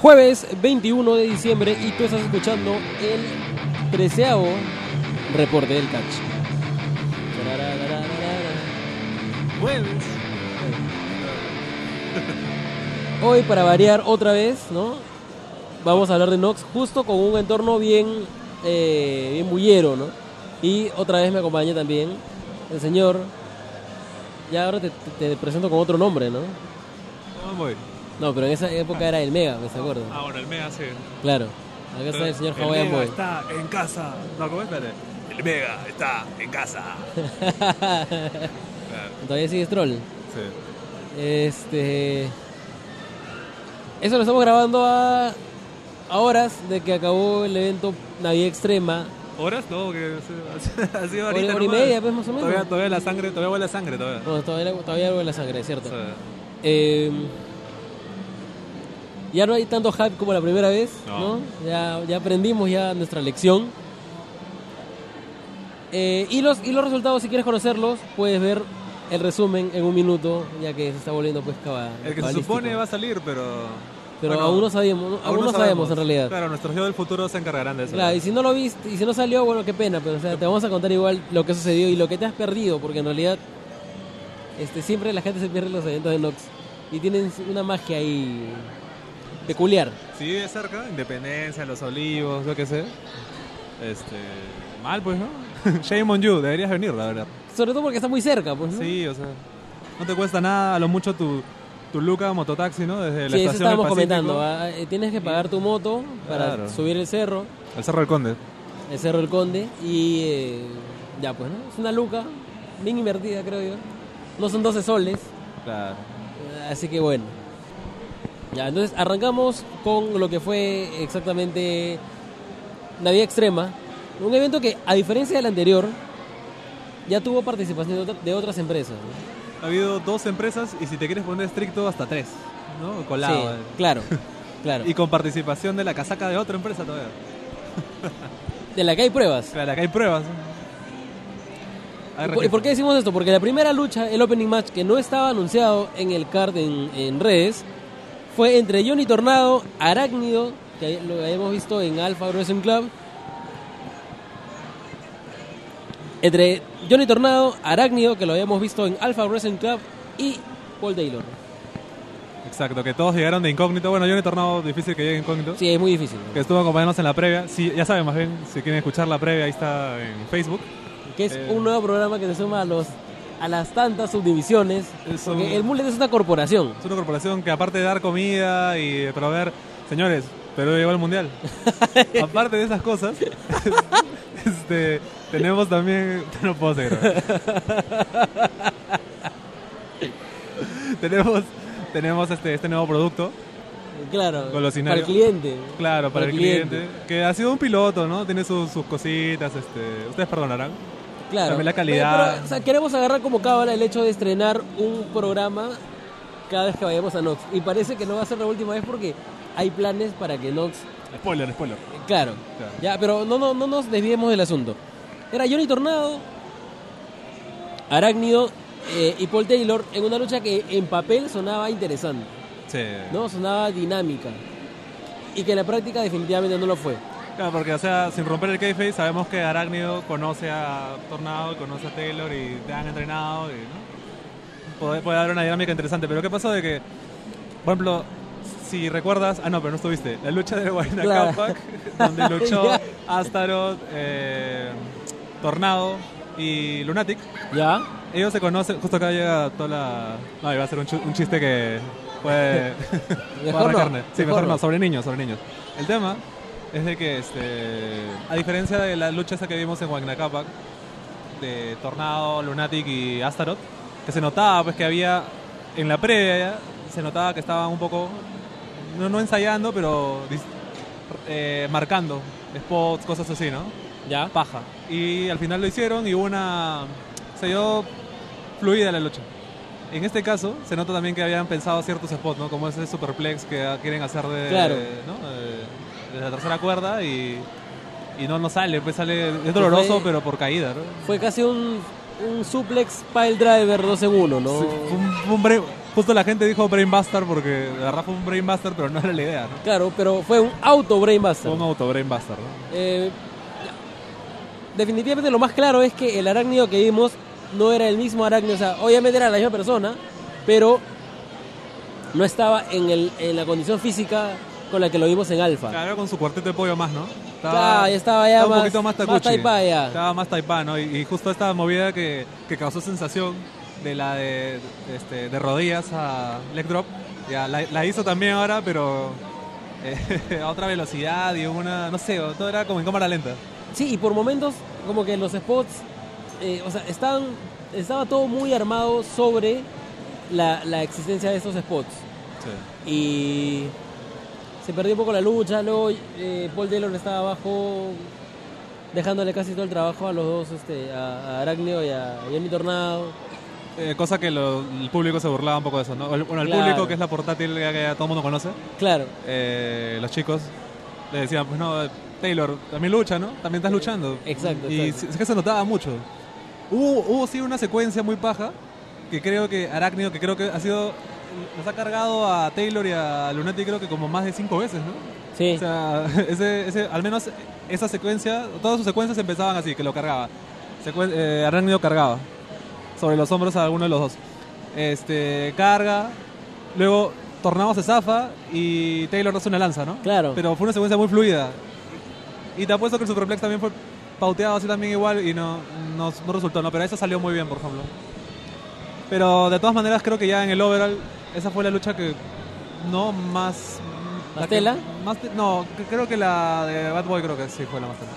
Jueves 21 de diciembre y tú estás escuchando el treceavo reporte del catch. Jueves. Hoy para variar otra vez, ¿no? Vamos a hablar de Nox justo con un entorno bien, eh, bien bullero, ¿no? Y otra vez me acompaña también el señor. Ya ahora te, presento con otro nombre, ¿no? ¿Cómo voy? No, pero en esa época era el Mega, ¿me se acuerdan? Ah, bueno, el Mega sí. Claro. Acá está el señor Hawaiian Mega Boy. está en casa. No, ¿cómo es? Espérate. El Mega está en casa. Todavía sigue Stroll. sí. Este. Eso lo estamos grabando a, a horas de que acabó el evento Navidad Extrema. ¿Horas? No, que ha sido ahorita hora y media, pues, más o menos. Todavía, todavía la sangre, todavía huele a sangre todavía. Bueno, todavía, todavía en la sangre, es cierto. Sea, Eh, ya no hay tanto hype como la primera vez, ¿no? No. Ya, ya aprendimos ya nuestra lección. Eh, y, los, y los resultados, si quieres conocerlos, puedes ver el resumen en un minuto, ya que se está volviendo pues caba- el que se supone va a salir, pero... Pero bueno, aún no sabemos, aún, no sabemos, en realidad. Claro, nuestros yo del futuro se encargarán de eso. Claro, y si no lo viste, y si no salió, bueno, qué pena, pero o sea, te vamos a contar igual lo que sucedió y lo que te has perdido, porque en realidad este, siempre la gente se pierde los eventos de Nox y tienen una magia ahí peculiar. Si vive cerca, Independencia, Los Olivos, yo qué sé. Este... Mal, pues, ¿no? Shame on you, deberías venir, la verdad. Sobre todo porque está muy cerca, pues. ¿no? Sí, o sea, no te cuesta nada, a lo mucho tu, tu Luca mototaxi, ¿no? Desde la Sí, eso estación del estábamos comentando. ah, eh, Tienes que pagar tu moto para Claro. subir el cerro, El Cerro del Conde. el Cerro del Conde, y eh, ya pues, ¿no? Es una luca bien invertida, creo yo. No son 12 soles, Claro. así que bueno. Ya, entonces arrancamos con lo que fue exactamente Navidad Extrema. Un evento que, a diferencia del anterior, ya tuvo participación de, otra- de otras empresas. ¿no? Ha habido dos empresas y si te quieres poner estricto, hasta tres, ¿no? Colado. Sí, eh. claro, claro. Y con participación de la casaca de otra empresa todavía. De la que hay pruebas. Claro, acá hay pruebas. ¿Y por, y por qué decimos esto? Porque la primera lucha, el opening match, que no estaba anunciado en el card en, en redes, fue entre Johnny Tornado, Arácnido, que lo habíamos visto en Alpha Wrestling Club, entre Johnny Tornado, Arácnido, que lo habíamos visto en Alpha Wrestling Club, y Paul Taylor. Exacto, que todos llegaron de incógnito. Bueno, he tornado difícil que llegue incógnito. Sí, es muy difícil. Que estuvo acompañándonos en la previa. Sí, ya saben, más bien, si quieren escuchar la previa, ahí está en Facebook. Que es Eh. un nuevo programa que se suma a los a las tantas subdivisiones. Es un- Porque el Mullet es una corporación. Es una corporación que aparte de dar comida y proveer, señores, Perú llegó al mundial. aparte de esas cosas, este, tenemos también, no puedo seguir. tenemos, tenemos este, este nuevo producto, Claro, para el cliente. claro, para, el cliente, que ha sido un piloto, ¿no? Tiene sus, sus cositas, este, ustedes perdonarán. Claro. También la calidad. Pero, o sea, queremos agarrar como cábala el hecho de estrenar un programa cada vez que vayamos a Nox. Y parece que no va a ser la última vez porque hay planes para que Nox. Spoiler, spoiler. Claro. Claro. Ya, pero no, no, no nos desviemos del asunto. Era Johnny Tornado, Arácnido eh, y Paul Taylor en una lucha que en papel sonaba interesante, Sí. ¿no? Sonaba dinámica. Y que en la práctica definitivamente no lo fue. Claro, porque, o sea, sin romper el kayfabe, sabemos que Arácnido conoce a Tornado, y conoce a Taylor y te han entrenado y, ¿no? Puede, puede haber una dinámica interesante. Pero ¿qué pasó de que, por ejemplo, si recuerdas, ah, no, pero no estuviste, la lucha de Guayna Claro. Capac, donde luchó Ya. Astaroth, eh, Tornado y Lunatic, ¿Ya? ellos se conocen, justo acá llega toda la... No, iba a ser un, un chiste que puede... Mejor no. Sí, mejor mejor no. no, sobre niños, sobre niños. El tema es de que, este, a diferencia de la lucha esa que vimos en Wagner Capac, de Tornado, Lunatic y Astaroth, que se notaba pues que había, en la previa ya, se notaba que estaban un poco, no, no ensayando, pero eh, marcando spots, cosas así, ¿no? ¿Ya? paja. Y al final lo hicieron y hubo una. Se dio fluida la lucha. En este caso, se nota también que habían pensado ciertos spots, ¿no? Como ese superplex que quieren hacer de. Claro. ¿no? De, la tercera cuerda y. Y no, no sale, pues sale. Es doloroso, fue- pero por caída, ¿no? Fue casi un, un suplex pile driver 2 en 1, ¿no? Sí, fue un, fue un bre- justo la gente dijo Brainbuster porque de verdad fue un Brainbuster, pero no era la idea, ¿no? Claro, pero fue un auto Brainbuster. Fue un auto Brainbuster, ¿no? Eh, definitivamente lo más claro es que el arácnido que vimos no era el mismo arácnido, o sea, obviamente era la misma persona, pero no estaba en, el, en la condición física con la que lo vimos en Alpha. Claro, con su cuarteto de pollo más, ¿no? Claro, ya estaba ya estaba más- un poquito más más taipá ya. Estaba más taipá, ¿no? Y, y justo esta movida que, que causó sensación de la de, este, de rodillas a leg drop, ya la, la hizo también ahora, pero eh, a otra velocidad y una, no sé, todo era como en cámara lenta. Sí, y por momentos como que los spots, eh, o sea, estaban, estaba todo muy armado sobre la, la existencia de estos spots. Y se perdió un poco la lucha, luego eh, Paul Taylor estaba abajo dejándole casi todo el trabajo a los dos, este, a, a Arácnido y a Johnny Tornado. Eh, cosa que lo- el público se burlaba un poco de eso, ¿no? El- Bueno, el Claro. público, que es la portátil que, que todo el mundo conoce, Claro, eh, los chicos le decían, pues no, Taylor, también lucha, ¿no? También estás luchando. exacto. Y exacto. es que se notaba mucho. Hubo, hubo sí una secuencia muy paja que creo que Arácnido, que creo que ha sido. Nos ha cargado a Taylor y a Lunatic, creo que como más de cinco veces, ¿no? Sí, O sea, ese, ese, al menos esa secuencia, todas sus secuencias empezaban así, que lo cargaba. Secuen- eh, cargaba sobre los hombros a alguno de los dos. Este, carga, luego Tornado se zafa y Taylor hace una lanza, ¿no? claro. Pero fue una secuencia muy fluida. Y te apuesto que el Superplex también fue pauteado así también igual y no, no, no resultó, ¿no? Pero esa salió muy bien, por ejemplo. Pero de todas maneras creo que ya en el overall esa fue la lucha que no más... ¿Más la que- tela? más te- no, que- creo que la de Bad Boy creo que sí fue la más tela.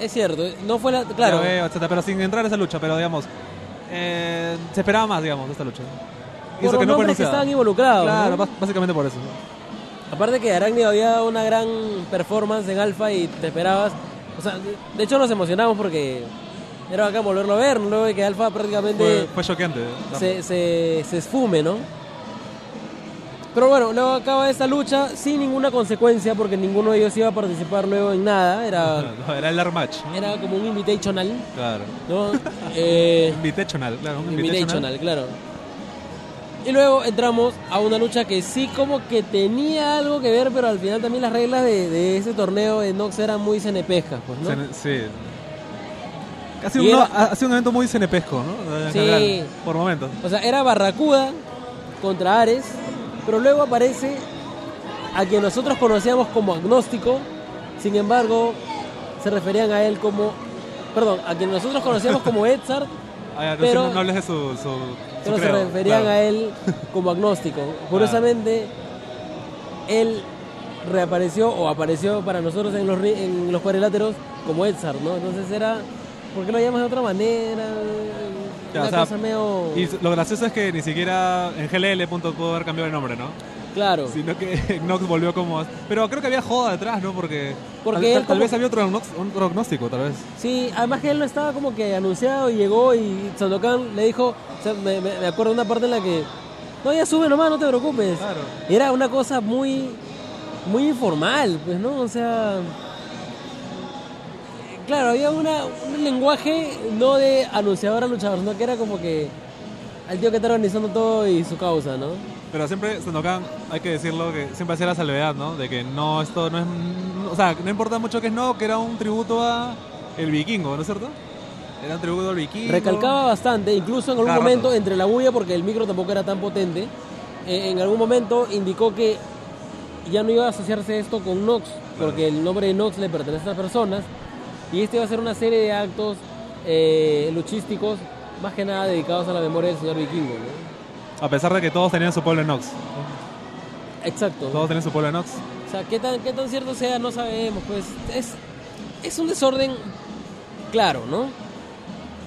es cierto, no fue la... Claro, Ya veo, etcétera, pero sin entrar a esa lucha, pero digamos, eh, se esperaba más, digamos, de esta lucha. Y por eso los que no nombres que estaban involucrados. Claro, básicamente por eso. Aparte que Arácnido había dado una gran performance en Alpha y te esperabas. O sea, de- hecho nos emocionamos porque era bacán volverlo a ver, luego de que Alpha prácticamente Fue, fue choqueante. se, se, se esfume, ¿no? Pero bueno, luego acaba esta lucha sin ninguna consecuencia porque ninguno de ellos iba a participar luego en nada. Era, No, era el Armatch. era como un invitational, Claro. ¿no? Eh, Invitational, claro, un invitational. invitational, claro. Y luego entramos a una lucha que sí como que tenía algo que ver, pero al final también las reglas de, de ese torneo de Nox eran muy cenepescas, pues, ¿no? Cene- Sí. Ha sido, Y un, era- ha sido un evento muy cenepesco, ¿no? Sí. por momentos. O sea, era Barracuda contra Ares, pero luego aparece a quien nosotros conocíamos como agnóstico, sin embargo, se referían a él como... Perdón, a quien nosotros conocíamos como Edzard, Ah, ya, no, Pero- no, no hables de su, su, su pero se referían claro. a él como agnóstico. Curiosamente, él reapareció o apareció para nosotros en los, en los cuadriláteros como Edzard, ¿no? Entonces era, ¿por qué lo llamas de otra manera? Ya, Una o sea, cosa medio... Y lo gracioso es que ni siquiera en GLL punto pudo haber cambiado el nombre, ¿no? Claro. Sino que Nox volvió como... Pero creo que había joda detrás, ¿no? Porque, Porque tal, él tal- tal como- vez había otro, otro agnóstico, tal vez. Sí, además que él no estaba como que anunciado y llegó y Sandokan le dijo, o sea, me, acuerdo de una parte en la que, no, ya sube nomás, no te preocupes. Claro. Y Era una cosa muy, muy informal, pues, ¿no? O sea, claro, había una, un lenguaje no de anunciador a luchador, sino que era como que al tío que está organizando todo y su causa, ¿no? Pero siempre, Sandokan, hay que decirlo, que siempre hacía la salvedad, ¿no? De que no, esto no es... O sea, no importa mucho que es no, que era un tributo a el vikingo, ¿no es cierto? Era un tributo al vikingo. Recalcaba bastante, incluso en algún Cada momento, rato. entre la bulla, porque el micro tampoco era tan potente, eh, en algún momento indicó que ya no iba a asociarse esto con Nox, porque el nombre de Nox le pertenece a personas, y este iba a ser una serie de actos eh, luchísticos, más que nada dedicados a la memoria del señor vikingo. ¿no? A pesar de que todos tenían su pueblo en Nox. Exacto. Todos tenían su pueblo en Nox. O sea, qué tan, qué tan cierto sea, no sabemos, pues es, es un desorden claro, ¿no?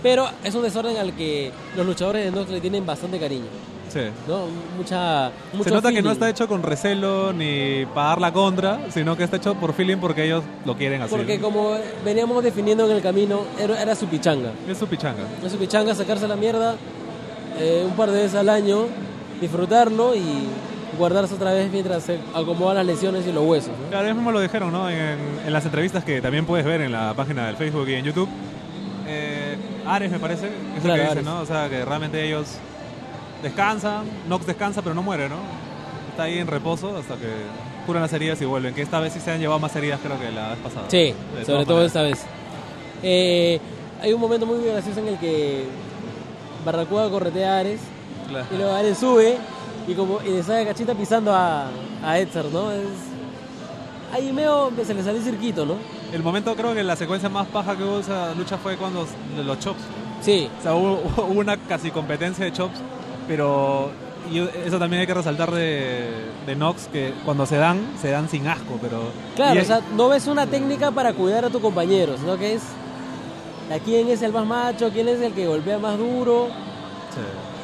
Pero es un desorden al que los luchadores de Nox le tienen bastante cariño. Sí. ¿no? Mucha, mucho Se nota que no feeling. está hecho con recelo ni para dar la contra, sino que está hecho por feeling porque ellos lo quieren así. Porque como veníamos definiendo en el camino, era, era su pichanga. Es su pichanga. Era su pichanga sacarse la mierda eh, un par de veces al año, disfrutarlo y guardarse otra vez mientras se acomodan las lesiones y los huesos. ¿no? Claro, ellos mismos lo dijeron, ¿no? En, en las entrevistas que también puedes ver en la página del Facebook y en YouTube. Eh, Ares, me parece, es Claro, lo que dice, Ares. ¿no? O sea, que realmente ellos descansan, Nox descansa pero no muere, ¿no? Está ahí en reposo hasta que curan las heridas y vuelven. Que esta vez sí se han llevado más heridas creo que la vez pasada. Sí, De sobre todo maneras. esta vez. Eh, hay un momento muy gracioso en el que Barracuda corretea a Ares Claro. y luego Ares sube y como y le sale cachita pisando a, a Edzer, ¿no? Es, ahí medio se le salió el cirquito, ¿no? El momento creo que la secuencia más paja que hubo esa lucha fue cuando los chops. Sí, O sea, hubo, hubo una casi competencia de chops, pero y eso también hay que resaltar de, de Nox, que cuando se dan, se dan sin asco, pero... claro, y- o sea, no ves una técnica para cuidar a tu compañero, sino que es a quién es el más macho, quién es el que golpea más duro.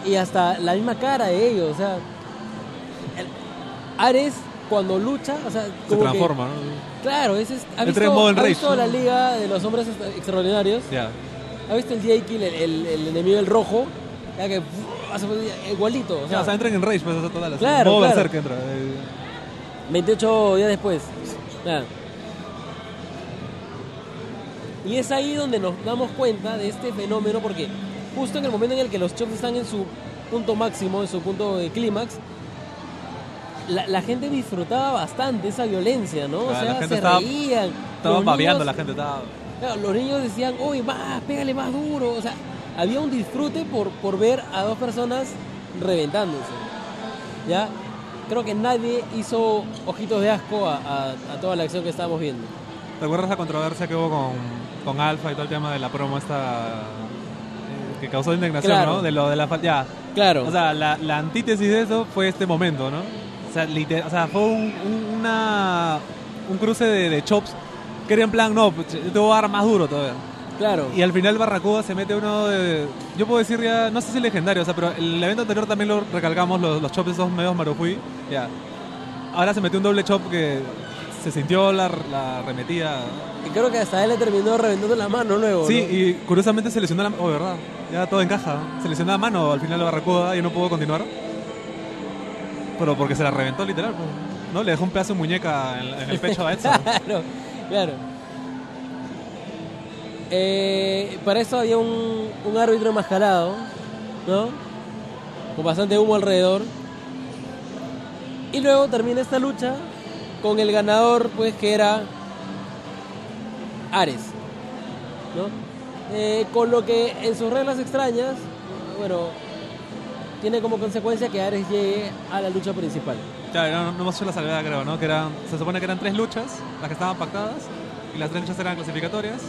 Sí. y hasta la misma cara de ellos, o sea, el- Ares cuando lucha, o sea, se que- transforma, ¿no? claro, ese es, ¿ha visto, ha visto la liga de los hombres extra- extraordinarios? Ya. ¿Ha visto el DA Kill, el, el- el enemigo el rojo? Ya que igualito, o O sea, entran en rage, pues, o sea, todas las... Claro, claro. berserk entra. eh. 28 días después. Y es ahí donde nos damos cuenta de este fenómeno porque justo en el momento en el que los chops están en su punto máximo, en su punto de clímax, la, la gente disfrutaba bastante esa violencia, ¿no? o sea, se estaba- reían. Estaba Los babeando la gente, estaba... Claro, los niños decían, oye, más, pégale más duro. O sea, había un disfrute por, por ver a dos personas reventándose. ¿Ya? Creo que nadie hizo ojitos de asco a, a- a toda la acción que estábamos viendo. ¿Te acuerdas la controversia que hubo con, con Alfa y todo el tema de la promo esta eh, que causó indignación, Claro. ¿no? De lo de la ya. Claro. O sea, la, la antítesis de eso fue este momento, ¿no? O sea, o sea fue un, un- una, un cruce de, de chops que era en plan, no, pues, yo te voy a dar más duro todavía. Claro. Y al final Barracuda se mete uno de... Yo puedo decir ya, no sé si legendario, o sea, pero el evento anterior también lo recalcamos, los, los chops esos medios marufui, ya. Ahora se metió un doble chop que se sintió la, la arremetida. Y creo que hasta él le terminó reventando la mano luego. Sí, ¿no? y curiosamente se lesionó la mano, oh, verdad, ya todo encaja, se lesionó la mano al final de Barracuda y no pudo continuar. Pero porque se la reventó literal, pues, ¿no? Le dejó un pedazo de muñeca en, en el pecho a Edson. Claro, claro. Eh, para eso había un, un árbitro enmascarado, ¿no? Con bastante humo alrededor. Y luego termina esta lucha con el ganador, pues que era Ares, ¿no? Eh, con lo que en sus reglas extrañas, bueno, tiene como consecuencia que Ares llegue a la lucha principal. Claro, no, no hemos la salvedad, creo, ¿no? Que se supone que eran tres luchas, las que estaban pactadas, y las tres luchas eran clasificatorias.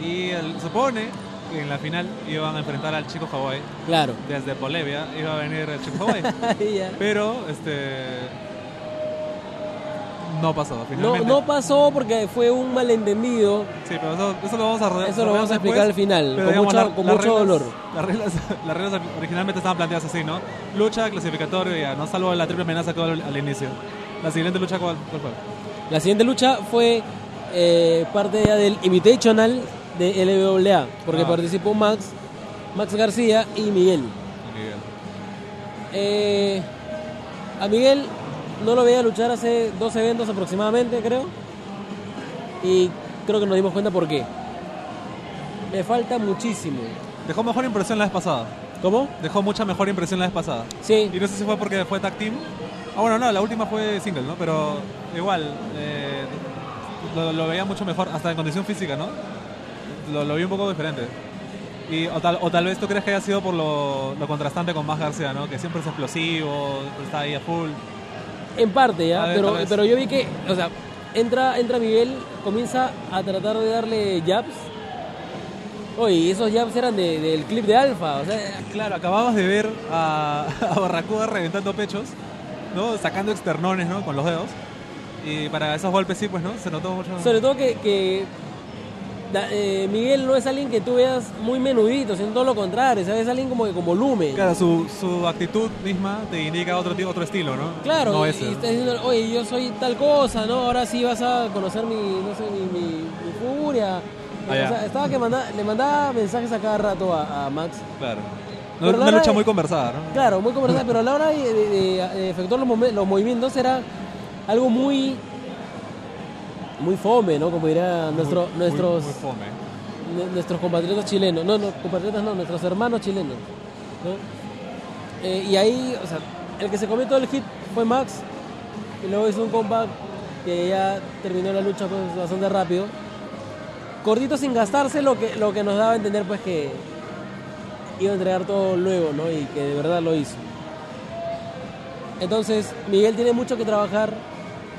Y el- supone que en la final iban a enfrentar al chico Hawaii. Claro. Desde Bolivia iba a venir el chico. Ahí ya. Pero, este. No pasó, No, finalmente. no pasó porque fue un malentendido. Sí, pero eso, eso lo vamos a ro- Eso lo vamos a después, explicar al final, con digamos, mucho- la- con mucho reglas- dolor. Las reglas, las reglas originalmente estaban planteadas así, ¿no? Lucha, clasificatorio, ya, no salvo la triple amenaza que hubo al, al inicio. La siguiente lucha, ¿cuál, cuál fue? La siguiente lucha fue eh, parte ya del Invitational de LWA, porque Ah. participó Max, Max García y Miguel. Eh, a Miguel no lo veía luchar hace dos eventos aproximadamente, creo. Y creo que nos dimos cuenta por qué. Me falta muchísimo. Dejó mejor impresión la vez pasada. ¿Cómo? Dejó mucha mejor impresión la vez pasada. Sí, Y no sé si fue porque fue tag team. Ah, bueno, no, la última fue single, ¿no? Pero igual, eh, lo, lo veía mucho mejor, hasta en condición física, ¿no? Lo, lo vi un poco diferente. Y, o, tal, o tal vez tú crees que haya sido por lo, lo contrastante con Más García, ¿no? Que siempre es explosivo, está ahí a full. En parte ya, ver, pero, pero yo vi que, o sea, entra, entra Miguel, comienza a tratar de darle jabs. Oye, esos jabs eran de- del clip de Alfa, o sea, Claro, acababas de ver a, a Barracuda reventando pechos, ¿no? Sacando externones, ¿no? Con los dedos. Y para esos golpes sí, pues, ¿no? Se notó mucho. sobre todo que, que da- eh, Miguel no es alguien que tú veas muy menudito, sino todo lo contrario, ¿sabes? Es alguien como que con volumen. Claro, su, su actitud misma te indica otro, otro estilo, ¿no? Claro, No y, y está diciendo, oye, yo soy tal cosa, ¿no? Ahora sí vas a conocer mi, no sé, mi, mi- mi furia. Ah, o sea, estaba que manda- le mandaba mensajes a cada rato a, a Max. Claro. No, una lucha muy conversada, ¿no? Claro, muy conversada, pero a la hora de, de- de- de efectuar los movimientos era algo muy muy fome, ¿no? Como dirían nuestro, Muy- nuestros Muy, muy fome. nu- nuestros compatriotas chilenos. No, no, compatriotas no, nuestros hermanos chilenos. ¿no? Eh, y ahí, o sea, el que se comió todo el hit fue Max. Y luego hizo un comeback que ya terminó la lucha pues, bastante rápido. Cortito sin gastarse, lo que, lo que nos daba a entender pues que iba a entregar todo luego, ¿no? Y que de verdad lo hizo. Entonces, Miguel tiene mucho que trabajar.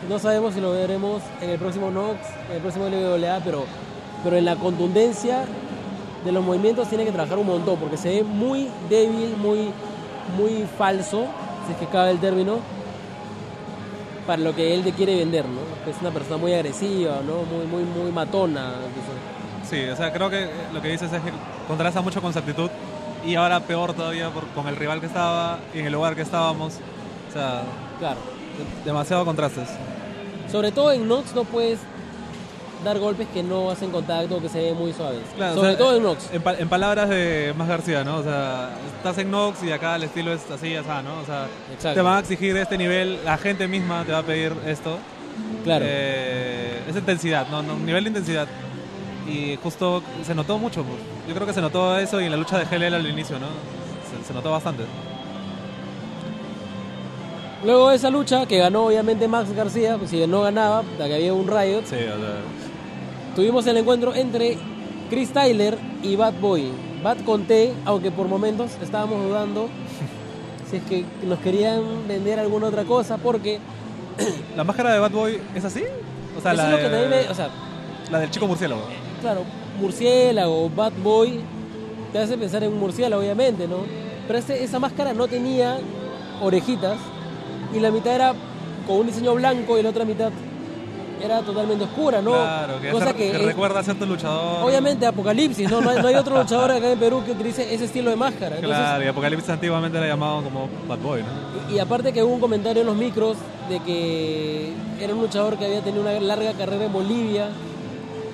No sabemos si lo veremos en el próximo Nox, en el próximo LWA, pero, pero en la contundencia de los movimientos tiene que trabajar un montón, porque se ve muy débil, muy, muy falso, si es que cabe el término, para lo que él te quiere vender, ¿no? Es una persona muy agresiva, ¿no? Muy, muy, muy matona. Sí, o sea, creo que lo que dices es que contrasta mucho con su actitud y ahora peor todavía con el rival que estaba y en el lugar que estábamos. O sea, Claro. de- demasiado contrastes. Sobre todo en Nox no puedes dar golpes que no hacen contacto o que se ven muy suaves. Claro, o Sobre sea, todo en Nox. En, pa- en palabras de Más García, ¿no? O sea, estás en Nox y acá el estilo es así, ya está, ¿no? O sea, Exacto. te van a exigir este nivel, la gente misma te va a pedir esto. Claro. Eh, es intensidad, ¿no? ¿no? Nivel de intensidad. Y justo se notó mucho. pues. Yo creo que se notó eso y en la lucha de GLL al inicio, ¿no? Se, se notó bastante. Luego de esa lucha, que ganó obviamente Max García, pues si no ganaba, ya que había un Riot, Sí, o sea, tuvimos el encuentro entre Chris Tyler y Bad Boy. Bad con T, aunque por momentos estábamos dudando si es que nos querían vender alguna otra cosa, porque ¿La máscara de Bad Boy es así? O sea, eso la, es lo que de- también me- o sea, la del chico murciélago. claro, murciélago, Bad Boy, te hace pensar en un murciélago, obviamente, ¿no? Pero este- esa máscara no tenía orejitas y la mitad era con un diseño blanco y la otra mitad era totalmente oscura, ¿no? Claro, que, Cosa que que es- recuerda a cierto luchador. Obviamente Apocalipsis, ¿no? No hay, no hay otro luchador acá en Perú que utilice ese estilo de máscara. Entonces, Claro, y Apocalipsis antiguamente era llamado como Bad Boy, ¿no? y, y aparte que hubo un comentario en los micros de que era un luchador que había tenido una larga carrera en Bolivia.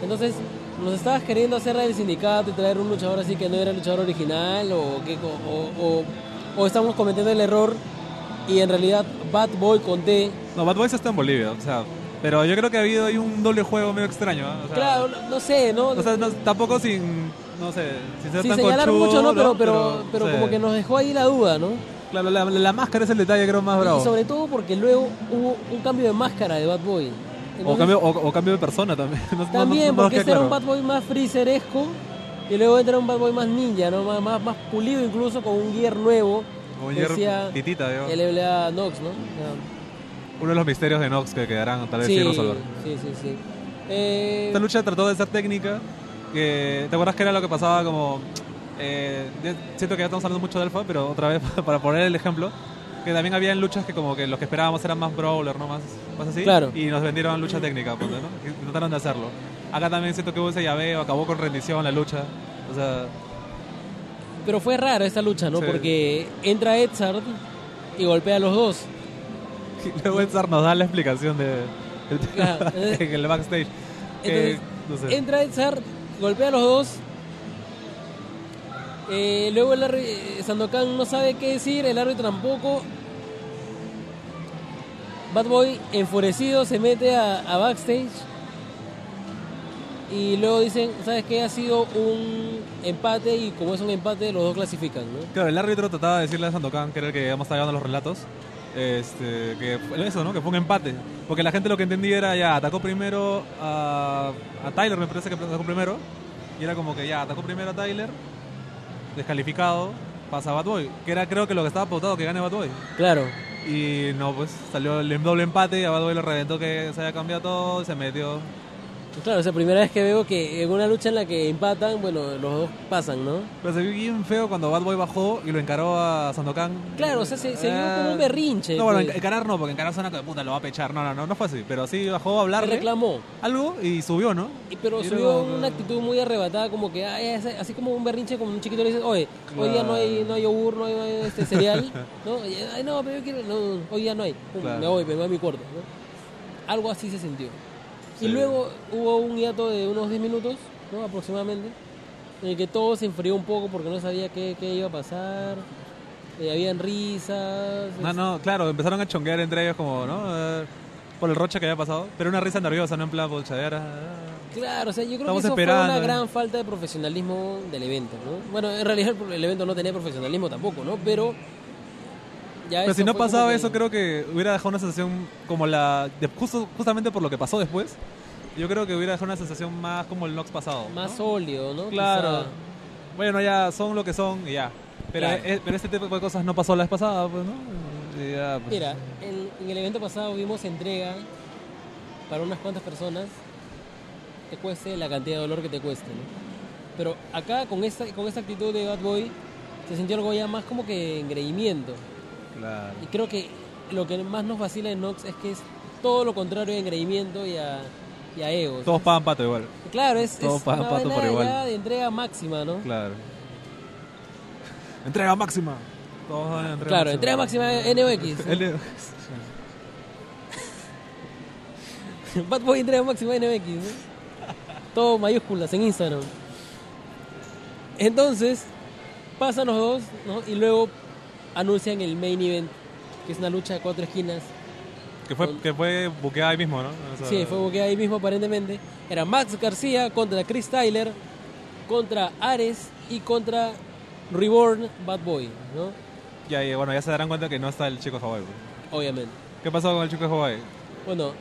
Entonces, nos estabas queriendo hacer del sindicato y traer un luchador así que no era el luchador original o, o, o estamos cometiendo el error y en realidad Bad Boy con T. No, Bad Boys está en Bolivia, o sea, pero yo creo que ha habido ahí un doble juego medio extraño, ¿eh? O sea, Claro, no, no sé, ¿no? O sea, no- tampoco sin, no sé, sin ser Sin tan señalar conchudo, mucho, ¿no? Pero, pero, pero sí. como que nos dejó ahí la duda, ¿no? Claro, la, la máscara es el detalle creo más bravo. Y sobre todo porque luego hubo un cambio de máscara de Bad Boy. o, Entonces, cambio, o, o cambio de persona también. No- también, no- no porque este era un claro. Bad Boy más freezeresco y luego entra un Bad Boy más ninja, ¿no? Más, más, más pulido incluso con un gear nuevo. Como decía titita, digo. LBA Nox, ¿no? Uno de los misterios de Nox que quedarán tal vez sí, sin resolver. sí, sí, sí. Eh, Esta lucha trató de ser técnica. Que, ¿Te acuerdas que era lo que pasaba como... eh, siento que ya estamos hablando mucho de Alpha, pero otra vez para poner el ejemplo. Que también había en luchas que como que los que esperábamos eran más brawler, ¿no? Más, más así. Claro. Y nos vendieron lucha técnica, ¿no? Que Trataron de hacerlo. Acá también siento que hubo ese llaveo, acabó con rendición la lucha. O sea, Pero fue rara esta lucha, ¿no? Sí. Porque entra Edzard y golpea a los dos. y luego Edzar nos da la explicación de, Claro. en el backstage. Entonces, no sé. Entra Edzard, golpea a los dos. Eh, luego el eh, Sandokan no sabe qué decir, el árbitro tampoco. Bad Boy, enfurecido, se mete a, a backstage. Y luego dicen, ¿sabes qué? Ha sido un empate y como es un empate, los dos clasifican, ¿no? Claro, el árbitro trataba de decirle a Sandokan, que era el que íbamos a estar llevando los relatos, este, que fue eso, ¿no? Que fue un empate. Porque la gente lo que entendía era ya, atacó primero a, a Tyler, me parece que atacó primero. Y era como que ya, atacó primero a Tyler, descalificado, pasa a Bad Boy. Que era creo que lo que estaba pautado, que gane Bad Boy. Claro. Y no, pues salió el doble empate y a Bad Boy le reventó que se había cambiado todo y se metió. Claro, es la primera vez que veo que en una lucha en la que empatan, bueno, los dos pasan, ¿no? Pero se vio bien feo cuando Bad Boy bajó y lo encaró a Sandokan. Claro, o sea, se, se vio Eh, como un berrinche. No, bueno, pues. encarar no, porque encarar suena que puta lo va a pechar. No, no, no, no fue así. Pero sí bajó a Le hablarle reclamó. algo y subió, ¿no? Y- Pero Y subió luego- una actitud muy arrebatada, como que, ay, así como un berrinche, como un chiquito le dice, oye, hoy día no hay, no hay yogur, no hay, no hay, este cereal, ¿no? Ay, no, pero yo quiero, no, hoy día no hay, Pum, Claro. me voy, me voy a mi cuarto, ¿no? Algo así se sintió. Sí. Y luego hubo un hiato de unos 10 minutos, ¿no? Aproximadamente, en el que todo se enfrió un poco porque no sabía qué, qué iba a pasar, eh, habían risas. No, no, claro, empezaron a chonguear entre ellos como, ¿no? Eh, por el roche que había pasado. Pero una risa nerviosa, no en plan bolchadera. Claro, o sea, yo creo Estamos que eso fue una eh. gran falta de profesionalismo del evento, ¿no? Bueno, en realidad el evento no tenía profesionalismo tampoco, ¿no? Pero ya Pero si no pasaba eso, creo que hubiera dejado una sensación como la. de- justo, justamente por lo que pasó después. Yo creo que hubiera dejado una sensación más como el Nox pasado. Más ¿no? sólido, ¿no? Claro. Quizá. Bueno, ya son lo que son y ya. Pero, Claro. eh, pero este tipo de cosas no pasó la vez pasada, pues, ¿no? Y ya, pues, Mira, en, en el evento pasado vimos entrega para unas cuantas personas, te cueste la cantidad de dolor que te cueste, ¿no? Pero acá con esta, con esta actitud de Bad Boy se sintió algo ya más como que engreimiento. Claro. Y creo que lo que más nos vacila en Nox es que es todo lo contrario a engreimiento y a, y a ego. Todos pagan pato igual. Claro, es, todos es pagan una pato por igual. de entrega máxima, ¿no? Claro. Entrega máxima. Todos dan entrega Claro, entrega máxima NOX. El- Bad Boy entrega máxima NOX. ¿no? Todo mayúsculas en Instagram. Entonces, pasan los dos, ¿no? Y luego anuncian el main event, que es una lucha de cuatro esquinas. que, fue, que fue buqueada ahí mismo, ¿no? O sea, Sí, fue buqueada ahí mismo aparentemente. Era Max García contra Chris Tyler, contra Ares y contra Reborn Bad Boy, ¿no? Ya, ya, bueno, ya se darán cuenta que no está el chico de Hawaii. pues. Obviamente. ¿Qué pasó con el chico de Hawaii? Bueno,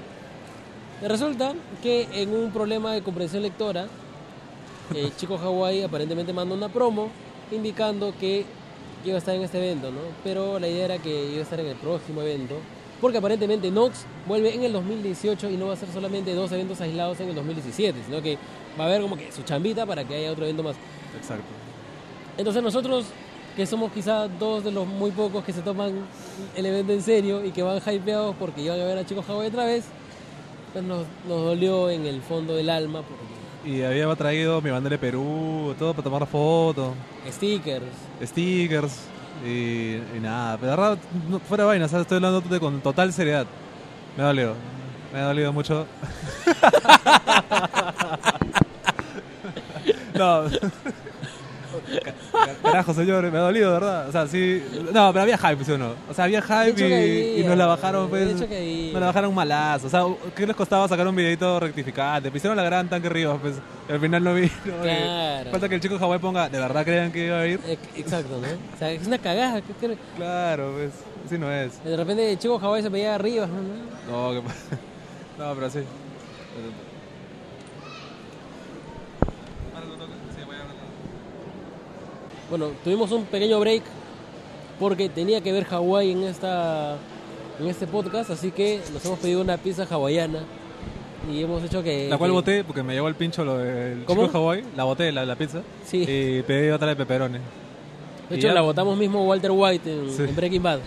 resulta que en un problema de comprensión lectora, el chico Hawaii aparentemente mandó una promo indicando que iba a estar en este evento, ¿no? Pero la idea era que iba a estar en el próximo evento, porque aparentemente Nox vuelve en el 2018 y no va a ser solamente dos eventos aislados en el 2017, sino que va a haber como que su chambita para que haya otro evento más. Exacto. Entonces nosotros, que somos quizá dos de los muy pocos que se toman el evento en serio y que van hypeados porque iban a ver a Chicos Hawaii otra vez, pues nos, nos dolió en el fondo del alma porque Y había traído mi bandera de Perú, todo para tomar fotos, stickers. stickers y, y nada. Pero verdad, no- fuera de vaina, ¿sabes? estoy hablando de- con total seriedad. Me ha dolido. Me ha dolido mucho. no. Carajo, señor, me ha dolido, de ¿verdad? O sea, sí. No, pero había hype, ¿sí o no? O sea, había De hype y, nos la bajaron, de pues. Nos la bajaron malazo. O sea, ¿qué les costaba sacar un videito rectificante? Hicieron la gran tanque arriba, pues. y al final no vino. Claro. Falta que el chico de Hawái ponga, ¿de verdad creen que iba a ir? Exacto, ¿no? O sea, es una cagada. ¿qué crees? Claro, pues. Así no es. De repente el chico Hawaii se veía arriba. ¿no? No, que No, pero sí. Bueno, tuvimos un pequeño break porque tenía que ver Hawái en esta en este podcast, así que nos hemos pedido una pizza hawaiana y hemos hecho que La cual que- boté porque me llegó el pincho lo del ¿Cómo? chico de Hawái. La boté, la, la pizza. Sí. Y pedí otra de peperoni. De hecho ya- la votamos mismo Walter White en, Sí. en Breaking Bad.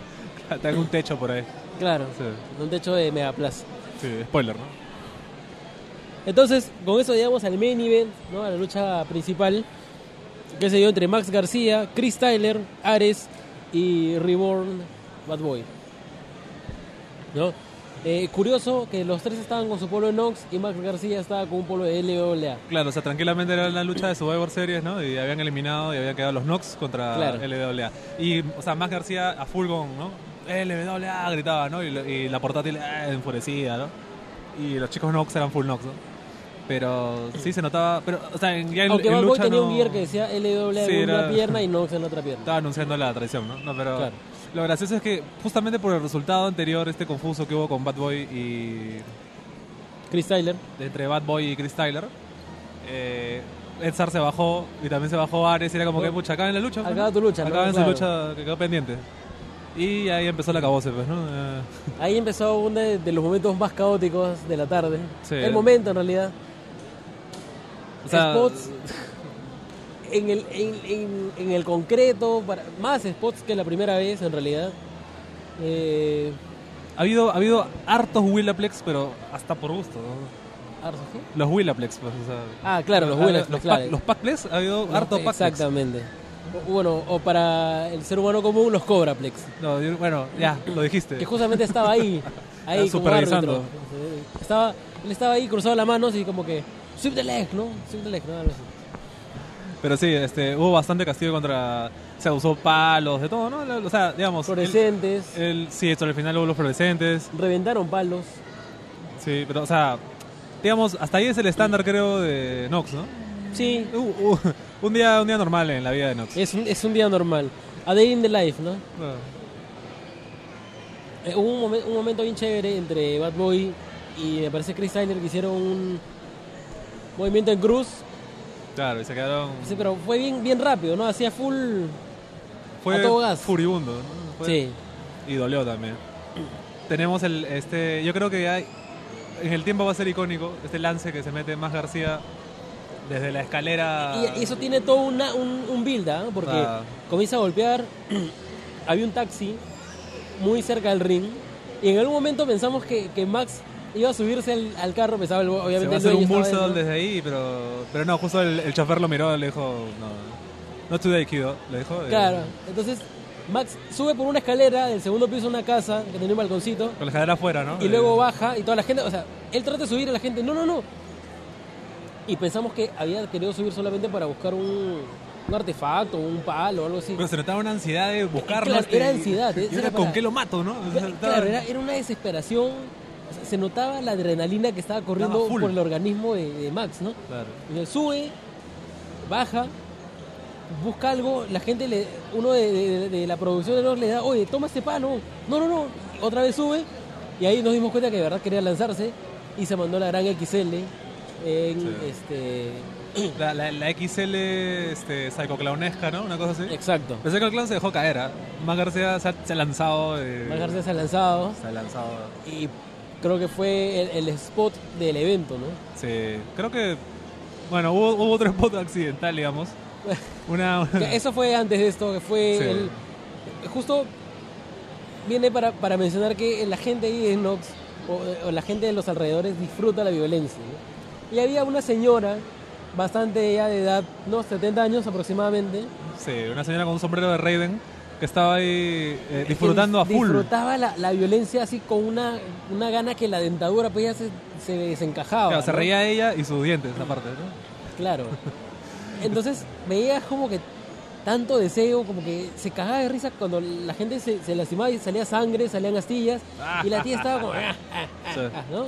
Tengo un techo por ahí. Claro, Sí, un techo de Mega Plus. sí, spoiler, ¿no? Entonces, con eso llegamos al main event, ¿no? a la lucha principal, que se dio entre Max García, Chris Tyler, Ares y Reborn Bad Boy. ¿No? Eh, curioso que los tres estaban con su polo de Nox y Max García estaba con un polo de LWA. Claro, o sea, tranquilamente era la lucha de Survivor Series, ¿no? Y habían eliminado y habían quedado los Nox contra Claro. LWA. Y, o sea, Max García a full con, ¿no? LWA gritaba, ¿no? Y la portátil eh, enfurecida, ¿no? Y los chicos Nox eran full Nox, ¿no? Pero sí se notaba, pero, o sea, en, ya en, Aunque en lucha tenía no- un gear que decía LWA Sí, en una era- pierna y Nox en la otra pierna. Estaba anunciando la traición, ¿no? No, pero Claro. lo gracioso es que justamente por el resultado anterior, este confuso que hubo con Bad Boy y Chris Tyler. entre Bad Boy y Chris Tyler, eh, Edsar se bajó y también se bajó Ares y era como No. que, pucha, acá en la lucha. Acaba ¿no? tu lucha, ¿no? Acaba en Claro. su lucha que quedó pendiente. Y ahí empezó la cabose, pues, ¿no? Eh, Ahí empezó uno de, de los momentos más caóticos de la tarde. Sí. El momento, en realidad. O sea, Spots en el, en, en- en el concreto, para, más spots que la primera vez, en realidad. Eh, ha habido, ha habido hartos Willaplex, pero hasta por gusto. ¿no? ¿Arso qué? Los Willaplex, pues, o sea. Ah, claro, los ah, Willaplex, Los, claro. los Packplex, ha habido Los- harto Packplex. Exactamente. O- Bueno, o para el ser humano común, los Cobraplex. No, yo- bueno, ya, lo dijiste. Que justamente estaba ahí. Ahí como Supervisando. árbitro. Estaba, él estaba ahí cruzado las manos y como que. Sweep the leg, ¿no? Sweep the leg, ¿no? Algo así. Pero sí, este, hubo bastante castigo contra. Se usó palos, de todo, ¿no? O sea, digamos. Fluorescentes. El, el- sí, esto al final hubo los fluorescentes. Reventaron palos. Sí, pero, o sea. Digamos, hasta ahí es el estándar, creo, de Nox, ¿no? Sí, Uh, uh, un, día, un día normal en la vida de Nox. es un, es un día normal. A day in the life, ¿no? Ah. Eh, hubo un, momen- un momento bien chévere entre Bad Boy y me parece Chris Tyler que hicieron un movimiento en cruz. Claro, y se quedaron. Sí, pero fue bien, bien rápido, ¿no? Hacía full. Fue a todo gas. furibundo. ¿no? Fue- Sí. Y dolió también. Tenemos el. este Yo creo que ya en el tiempo va a ser icónico este lance que se mete más García desde la escalera. Y, y eso tiene todo una- un, un build, ¿ah? Porque Ah. comienza a golpear. había un taxi muy cerca del ring. Y en algún momento pensamos que, que Max iba a subirse al, al carro, pensaba el- Se obviamente va a el hacer dueño un estaba dentro. desde ahí, pero, pero no, justo el, el chofer lo miró y le dijo, no, no today, kiddo, le dijo. eh, Claro, entonces Max sube por una escalera del segundo piso a una casa que tenía un balconcito Con la escalera afuera, ¿no? y Eh, luego baja y toda la gente, o sea, él trata de subir a la gente, no, no, no. Y pensamos que había querido subir solamente para buscar un, un artefacto, un palo o algo así. Pero se notaba una ansiedad de buscarlo. Claro, este, era y- ansiedad, ¿Y esa ahora era con para- qué lo mato, no? O sea, estaba- Claro, era, era una desesperación. Se notaba la adrenalina que estaba corriendo por el organismo de, de Max, ¿no? Claro. Sube, baja, busca algo, la gente, le, uno de, de- de la producción de Nox le da, oye, toma este palo. No, no, no. Otra vez sube y ahí nos dimos cuenta que de verdad quería lanzarse y se mandó la gran XL en Sí. este... La, la, la XL este, psicoclownesca, ¿no? Una cosa así. Exacto. Pensé que el clown se dejó caer, ¿ah? Más García se ha, se ha lanzado. eh, Max García se ha lanzado Se ha lanzado. y creo que fue el, el spot del evento, ¿no? Sí, creo que. Bueno, hubo, hubo otro spot accidental, digamos. Una. Que Eso fue antes de esto, que fue Sí. el- justo viene para, para mencionar que la gente ahí de Nox o, o la gente de los alrededores disfruta la violencia. ¿no? Y había una señora bastante ya de edad, ¿no? 70 años aproximadamente. Sí, una señora con un sombrero de Raiden que estaba ahí eh, que disfrutando a full. Disfrutaba la, la violencia así con una, una gana que la dentadura pues ya se, se desencajaba. Claro, se reía ella y sus dientes, aparte, ¿no? Claro. Entonces veías como que tanto deseo, como que se cagaba de risa cuando la gente se, se lastimaba y salía sangre, salían astillas, y la tía estaba como, ah, ah, ah, Sí. ¿no?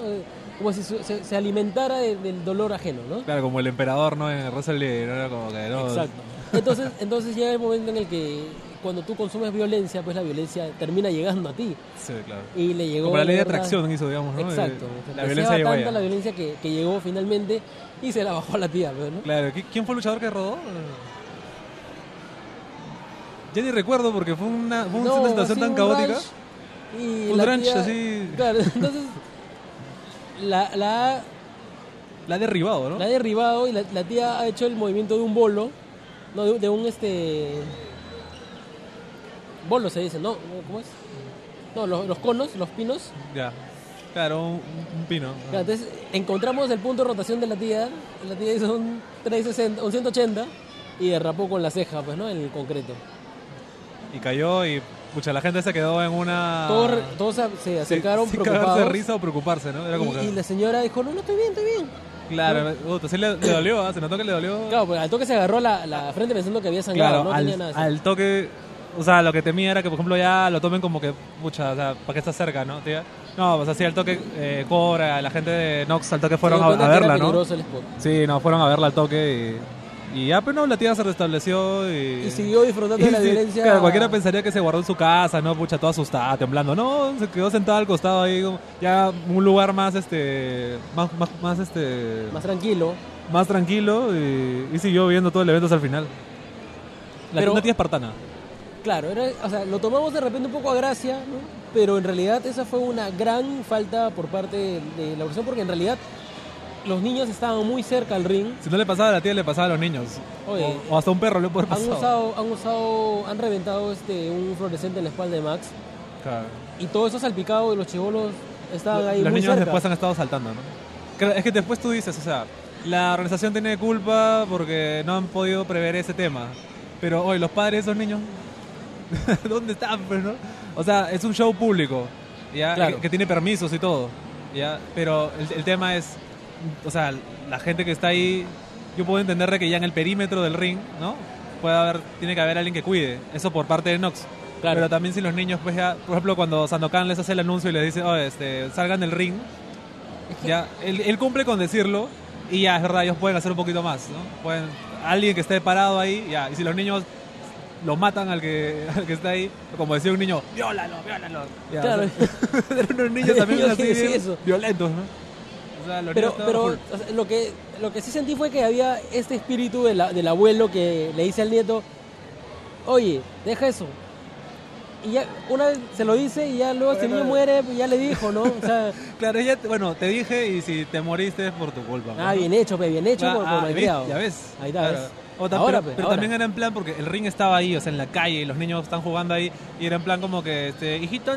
Como si su- se, se alimentara de- del dolor ajeno, ¿no? Claro, como el emperador, ¿no? En Russell Lee, ¿no? Era como que, no. Exacto. Entonces, entonces llega el momento en el que cuando tú consumes violencia, pues la violencia termina llegando a ti. Sí, claro. Y le llegó... Como la ley de atracción hizo, digamos, ¿no? Exacto. La violencia llegó tanta la violencia que, que llegó finalmente y se la bajó a la tía, pues, ¿no? Claro, ¿qui- ¿quién fue el luchador que rodó? Ya ni recuerdo porque fue una, fue No, una situación tan un caótica. y Un ranch tía- así. Claro, entonces la, la, ha- La ha derribado, ¿no? la ha derribado y la, la tía ha hecho el movimiento de un bolo, no, de, de un este bolo se dice, ¿no? ¿Cómo es? No, los, los conos, los pinos. Ya. Claro, un, un pino. Entonces encontramos el punto de rotación de la tía, la tía hizo un 360, un 180 y derrapó con la ceja, pues, ¿no? En el concreto. Y cayó y, pucha, la gente se quedó en una... Todos, todos se- Sí, acercaron sin cagarse preocupados. de risa o preocuparse, ¿no? Era como y, que... y la señora dijo, no, no, estoy bien, estoy bien. Claro, sí le, le dolió, ¿ah? Se notó que le dolió. Claro, pues al toque se agarró la, la frente pensando que había sangrado, Claro, no al, tenía nada. al toque, o sea, lo que temía era que, por ejemplo, ya lo tomen como que, pucha, o sea, ¿para qué está cerca, no, tía? No, pues así al toque, eh, Cobra, la gente de Nox al toque fueron a, verla, ¿no? Sí, no, fueron a verla al toque y, y ya, pero no, la tía se restableció y... Y siguió disfrutando de la sí, violencia. Claro, cualquiera pensaría que se guardó en su casa, ¿no? Pucha, toda asustada, temblando. No, se quedó sentada al costado ahí, ya un lugar más, este, más, más, más este, Más tranquilo. más tranquilo y, y siguió viendo todo el evento hasta el final. La Pero- una tía espartana. Claro, era, o sea, lo tomamos de repente un poco a gracia, ¿no? pero en realidad esa fue una gran falta por parte de, de la organización, porque en realidad los niños estaban muy cerca al ring. Si no le pasaba a la tía, le pasaba a los niños. Oye, o, o hasta un perro le puede Han pasar. usado, han usado, han reventado este un fluorescente en la espalda de Max Claro. y todo eso salpicado y los chivolos estaban ahí Los muy niños cerca. después han estado saltando, ¿no? Es que después tú dices, o sea, la organización tiene culpa porque no han podido prever ese tema. Pero hoy los padres de esos niños, ¿dónde están? Pues, no? O sea, es un show público, ¿ya? Claro. Que, que tiene permisos y todo, ¿ya? Pero el, el tema es, o sea, la gente que está ahí, yo puedo entender de que ya en el perímetro del ring, ¿no? Puede haber, tiene que haber alguien que cuide. Eso por parte de Nox. Claro. Pero también si los niños, pues ya, por ejemplo, cuando Sandokan les hace el anuncio y les dice, oh, este, salgan del ring, ya, él, él cumple con decirlo y ya, es verdad, ellos pueden hacer un poquito más, ¿no? Pueden, alguien que esté parado ahí, ya, y si los niños lo matan al que, al que está ahí, como decía un niño, viólalo, viólalo. Ya, Claro. o sea, eran unos niños también así eso. violentos, ¿no? O sea, los Pero, niños pero full. o sea, lo, que, lo que sí sentí fue que había este espíritu de la- del abuelo que le dice al nieto, oye, deja eso. Y ya una vez se lo dice y ya luego si el niño Bueno. muere, pues ya le dijo, ¿no? O sea, Claro, ella, bueno, te dije y si te moriste es por tu culpa. ah, ¿no? bien hecho, bien hecho Ah, por, por ah. Ya ves. Ahí está, Claro. ¿ves? O Ahora, pero pe, pero ahora. también era en plan porque el ring estaba ahí, o sea, en la calle, y los niños están jugando ahí, y era en plan como que, este, hijito,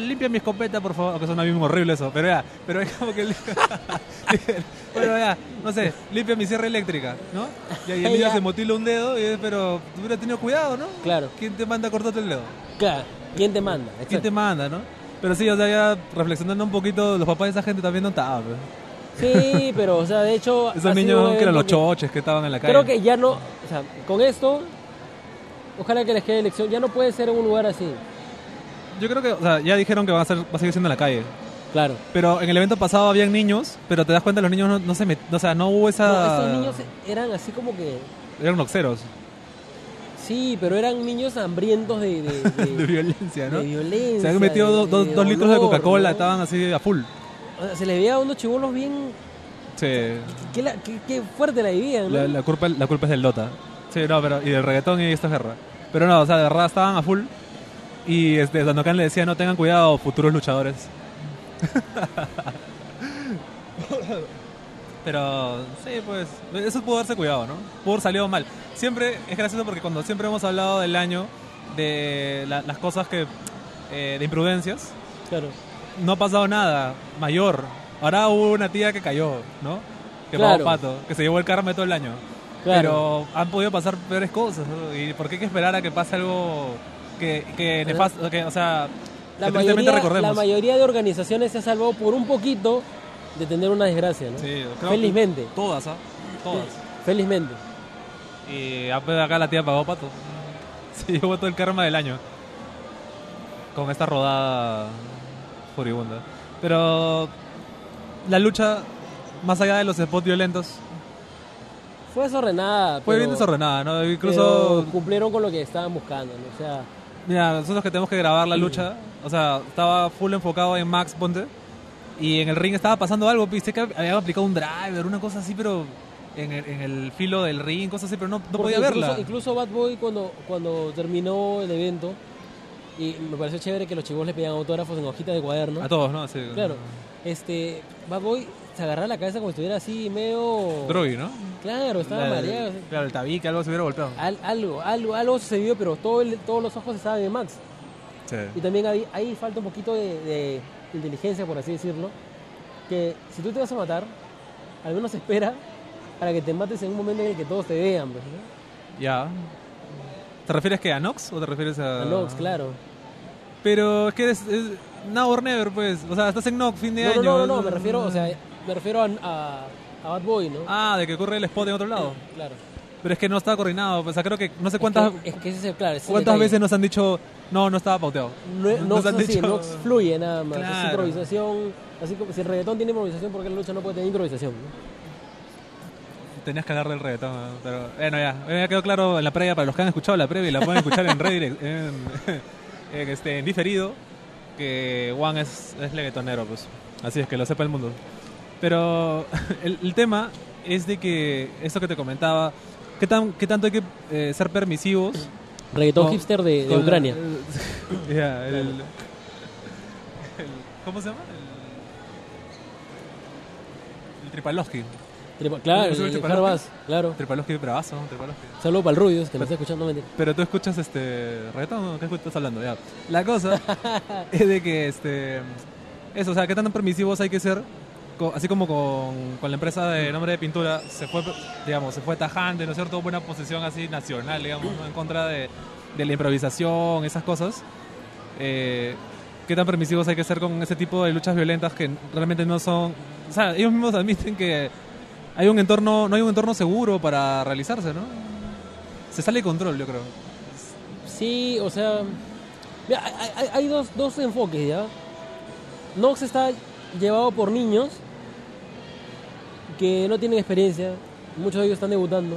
limpia mi escopeta, por favor. Aunque suena bien horrible eso, pero ya, pero es como que. bueno, ya, no sé, limpia mi sierra eléctrica, ¿no? Y ahí el niño se motila un dedo, y es, pero tú hubieras tenido cuidado, ¿no? Claro, ¿Quién te manda a cortarte el dedo? claro. ¿Quién te manda? ¿Quién Exacto. te manda, no? Pero sí, o sea, ya reflexionando un poquito, los papás de esa gente también no estaban. Sí, pero, o sea, de hecho... Esos niños que eran los choches que estaban en la calle. Creo que ya no, o sea, con esto, ojalá que les quede lección, ya no puede ser en un lugar así. Yo creo que, o sea, ya dijeron que va a, ser, va a seguir siendo en la calle. Claro. Pero en el evento pasado habían niños, pero te das cuenta los niños no, no se met, o sea, no hubo No, esa... estos niños eran así como que, Eran noxeros sí, pero eran niños hambrientos de, de, de- de violencia, ¿no? de violencia. Se habían metido do- do- dos litros de Coca-Cola, ¿no? estaban así a full. O sea, se les veía a unos chibolos bien, Sí, qué, qué- qué fuerte la vivían, ¿no? la, la culpa, la culpa es del Dota. Sí, no, pero, y del reggaetón y esta guerra. Pero no, o sea, de verdad estaban a full. Y este, Sandokan le decía, no tengan cuidado, futuros luchadores. Pero sí, pues, eso pudo darse cuidado, ¿no? Pudo haber salido mal. Siempre es gracioso porque cuando siempre hemos hablado del año, de la- las cosas que, eh, de imprudencias, Claro. No ha pasado nada mayor. Ahora hubo una tía que cayó, ¿no? Que Claro. pagó pato, que se llevó el karma todo el año. Claro. Pero han podido pasar peores cosas, ¿no? ¿Y por qué hay que esperar a que pase algo que, que nefasto, que, o sea, La que mayoría, recordemos? la mayoría de organizaciones se ha salvado por un poquito de tener una desgracia, ¿no? Sí, creo Felizmente. Todas, ¿ah? Todas. Felizmente. Y ah, pues, acá la tía pagó pato. Se llevó todo el karma del año. Con esta rodada furibunda. Pero la lucha, más allá de los spots violentos, Fue desordenada. fue pero- bien desordenada, ¿no? Incluso, cumplieron con lo que estaban buscando, ¿no? O sea, mira, nosotros que tenemos que grabar la lucha, o sea, estaba full enfocado en Max Ponte. Y en el ring estaba pasando algo, viste que habían aplicado un driver, una cosa así, pero en el, en el filo del ring, cosas así, pero no, no podía incluso, verla. Incluso Bad Boy cuando, cuando terminó el evento, y me pareció chévere que los chicos le pedían autógrafos en hojitas de cuaderno. A todos, ¿no? Sí. Claro. Este, Bad Boy se agarraba la cabeza como si estuviera así medio... Drogui, ¿no? Claro, estaba La- mareado. Claro, el tabique, algo se hubiera golpeado. Al- algo, algo, algo sucedió, pero todo el- todos los ojos estaban en Max. Sí. Y también ahí, ahí falta un poquito de, de inteligencia, por así decirlo. Que si tú te vas a matar, al menos espera para que te mates en un momento en el que todos te vean. pues, ¿no? Ya. ¿Te refieres que a Nox o te refieres a.? A Nox, claro. Pero es que es, es now or never, pues. O sea, estás en Nox, fin de No, no, año. no, no, no, me refiero, o sea, me refiero a, a, a Bad Boy, ¿no? Ah, de que ocurre el spot en otro lado. Claro. Pero es que no está coordinado. Pues, o sea, creo que no sé Es cuántas, que- Es que, ese es claro, ese es cuántas detalle. veces nos han dicho, no, no estaba pauteado. No, no, nos han es así, dicho- Nox fluye nada más. Es Claro. improvisación. Así como si el reggaetón tiene improvisación, porque la lucha no puede tener improvisación? ¿no? Tenías que hablar del reggaetón, ¿no? pero bueno, ya. Ya quedó claro en la previa, para los que han escuchado la previa y la pueden escuchar en redirect, en, en, este, en diferido, que Juan es, es reggaetonero, pues. Así es que lo sepa el mundo. Pero el, el tema es de que, esto que te comentaba, ¿qué, tan, qué tanto hay que eh, ser permisivos? Reggaetón con- hipster de, de con la- Ucrania. el- el- el- ¿Cómo se llama? El, el Tripalowski. Tripa- claro, ¿Eso es el, el Tripalowski? Harbaz, claro. Tripalowski bravazo, Tripalowski. Saludo para el Rubius, que nos está escuchando. mentira. Pero tú escuchas este reggaetón, ¿qué estás hablando? Ya. La cosa es de que este eso, o sea, qué tan permisivos hay que ser, así como con, con la empresa de nombre de pintura se fue, digamos, se fue tajante, ¿no es cierto? Buena posición así nacional, digamos, ¿no? en contra de, de la improvisación, esas cosas. Eh, qué tan permisivos hay que ser con ese tipo de luchas violentas que realmente no son, o sea, ellos mismos admiten que hay un entorno, no hay un entorno seguro para realizarse, ¿no? Se sale de control, yo creo. Sí, o sea, mira, hay, dos, dos enfoques, ¿ya? Nox está llevado por niños que no tienen experiencia, muchos de ellos están debutando,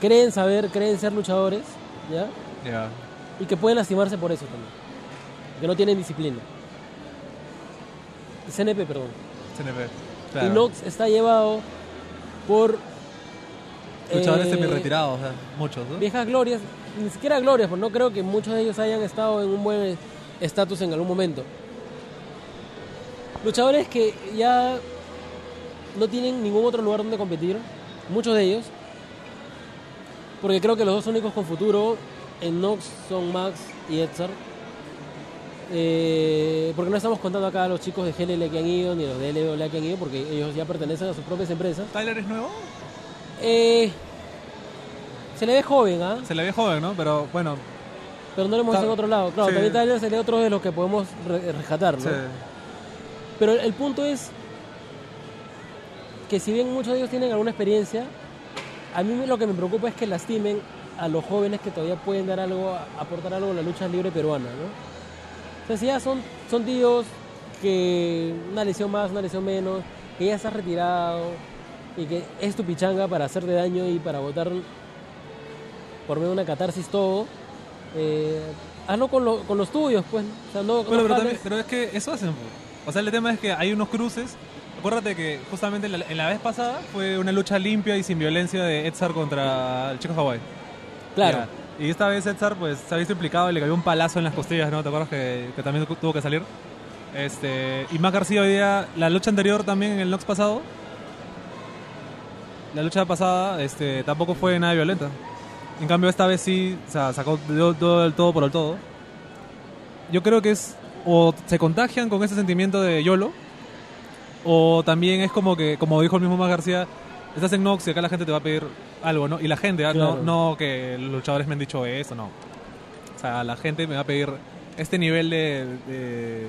creen saber, creen ser luchadores, ¿ya? Ya. y que pueden lastimarse por eso también. Que no tienen disciplina. CNP, perdón. CNP. Y Claro. Nox está llevado por Luchadores eh, semi-retirados, o sea, muchos, ¿no? viejas glorias, ni siquiera glorias, pues no creo que muchos de ellos hayan estado en un buen estatus en algún momento. Luchadores que ya no tienen ningún otro lugar donde competir, muchos de ellos, porque creo que los dos únicos con futuro en Nox son Max y Edsar. Eh, porque no estamos contando acá a los chicos de GLL que han ido, ni los de LWA que han ido, porque ellos ya pertenecen a sus propias empresas. ¿Tyler es nuevo? Eh, se le ve joven, ¿ah? Se le ve joven, ¿no? Pero bueno, Pero no lo hemos visto en otro lado. Claro, sí. también Tyler sería otro de los que podemos re- rescatar, ¿no? sí. Pero el punto es que si bien muchos de ellos tienen alguna experiencia, a mí lo que me preocupa es que lastimen a los jóvenes que todavía pueden dar algo, aportar algo a la lucha libre peruana, ¿no? O sea, si ya son, son tíos que una lesión más, una lesión menos, que ya estás retirado y que es tu pichanga para hacerte daño y para votar por medio de una catarsis todo, eh, hazlo con, lo- con los tuyos, pues. O sea, no, Bueno, no pero, jales- también, pero es que eso hacen. O sea, el tema es que hay unos cruces. Acuérdate que justamente en la, en la vez pasada fue una lucha limpia y sin violencia de Edsar contra el Chico Hawaii. Claro. Ya. Y esta vez Edsar pues se ha visto implicado y le cayó un palazo en las costillas, ¿no? ¿Te acuerdas que, que también tu- tuvo que salir? Este, y Mac García hoy día, la lucha anterior también en el Nox pasado, la lucha pasada este, tampoco fue nada violenta. En cambio esta vez sí, o sea, sacó todo el todo por el todo. Yo creo que es o se contagian con ese sentimiento de YOLO o también es como que, como dijo el mismo Mac García, estás en Nox y acá la gente te va a pedir algo, ¿no? Y la gente, ¿ah? Claro. no, no que los luchadores me han dicho eso, no. O sea, la gente me va a pedir este nivel de... de,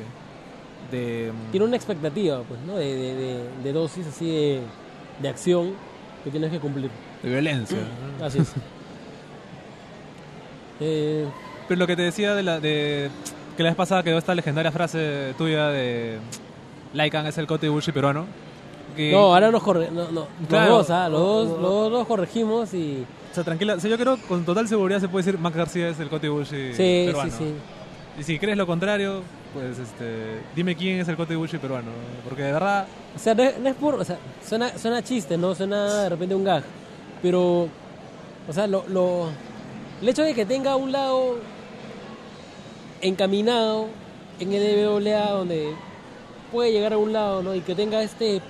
de- tiene una expectativa, pues, ¿no? De, de- de- dosis así de, de acción que tienes que cumplir. de violencia. Así es. Eh, Pero lo que te decía de la de que la vez pasada quedó esta legendaria frase tuya de Laikan es el Kote Bushi peruano. Que, no, ahora nos corre, no, no, Claro. los dos, ¿ah? los dos, los dos corregimos y O sea, tranquila, o sea, yo creo con total seguridad se puede decir Max García es el Kote Bushi sí, peruano. sí, sí. Y si crees lo contrario, pues este, dime quién es el Kote Bushi peruano. Porque de verdad, O sea, no es, no es por, o sea, suena, suena chiste, no suena de repente un gag, pero, o sea, lo, lo, el hecho de que tenga un lado encaminado en el WA donde puede llegar a un lado, ¿no? Y que tenga este,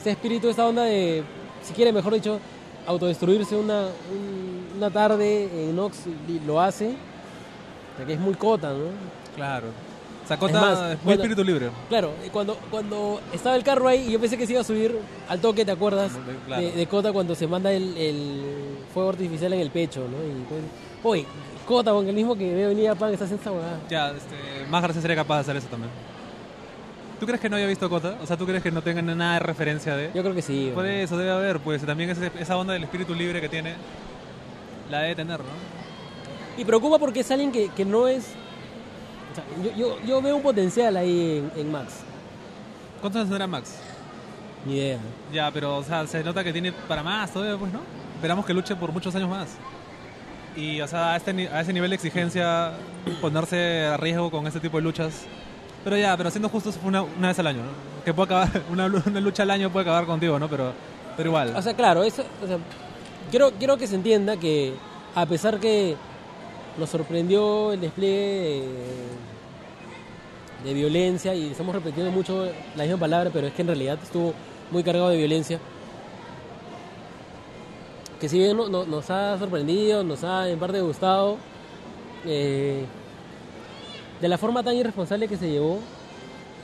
este espíritu, esta onda de, si quiere, mejor dicho, autodestruirse una, un- una tarde en Nox y lo hace, o sea, que es muy cota, ¿no? claro. Sacota Es es, más, muy bueno, espíritu libre. Claro, cuando, cuando estaba el carro ahí y yo pensé que se iba a subir al toque, ¿te acuerdas? Claro. De, de Cota cuando se manda el, el fuego artificial en el pecho, ¿no? Y pues, oye, Cota, con el mismo que veo venir a Pan está haciendo esta huevada. Ya, este, más García sería capaz de hacer eso también. ¿Tú crees que no haya visto Cota? O sea, ¿tú crees que no tengan nada de referencia de...? Yo creo que sí. Por eso debe haber, pues también ese- esa onda del espíritu libre que tiene, la debe tener, ¿no? Y preocupa porque es alguien que, que no es... o sea, yo, yo, yo veo un potencial ahí en, en Max. ¿Cuántos años tendrá Max? Ni idea. Ya, pero o sea, se nota que tiene para más todavía, pues, ¿no? Esperamos que luche por muchos años más. Y, o sea, a, este, a ese nivel de exigencia, ponerse a riesgo con este tipo de luchas. Pero ya, pero siendo justos, fue una, una vez al año, ¿no? Que puede acabar, una, una lucha al año puede acabar contigo, ¿no? Pero, pero igual. O sea, claro, eso, quiero, quiero que se entienda que a pesar que nos sorprendió el despliegue de, violencia y estamos repitiendo mucho la misma palabra, pero es que en realidad estuvo muy cargado de violencia. Que si bien no- nos ha sorprendido, nos ha en parte gustado, eh, de la forma tan irresponsable que se llevó,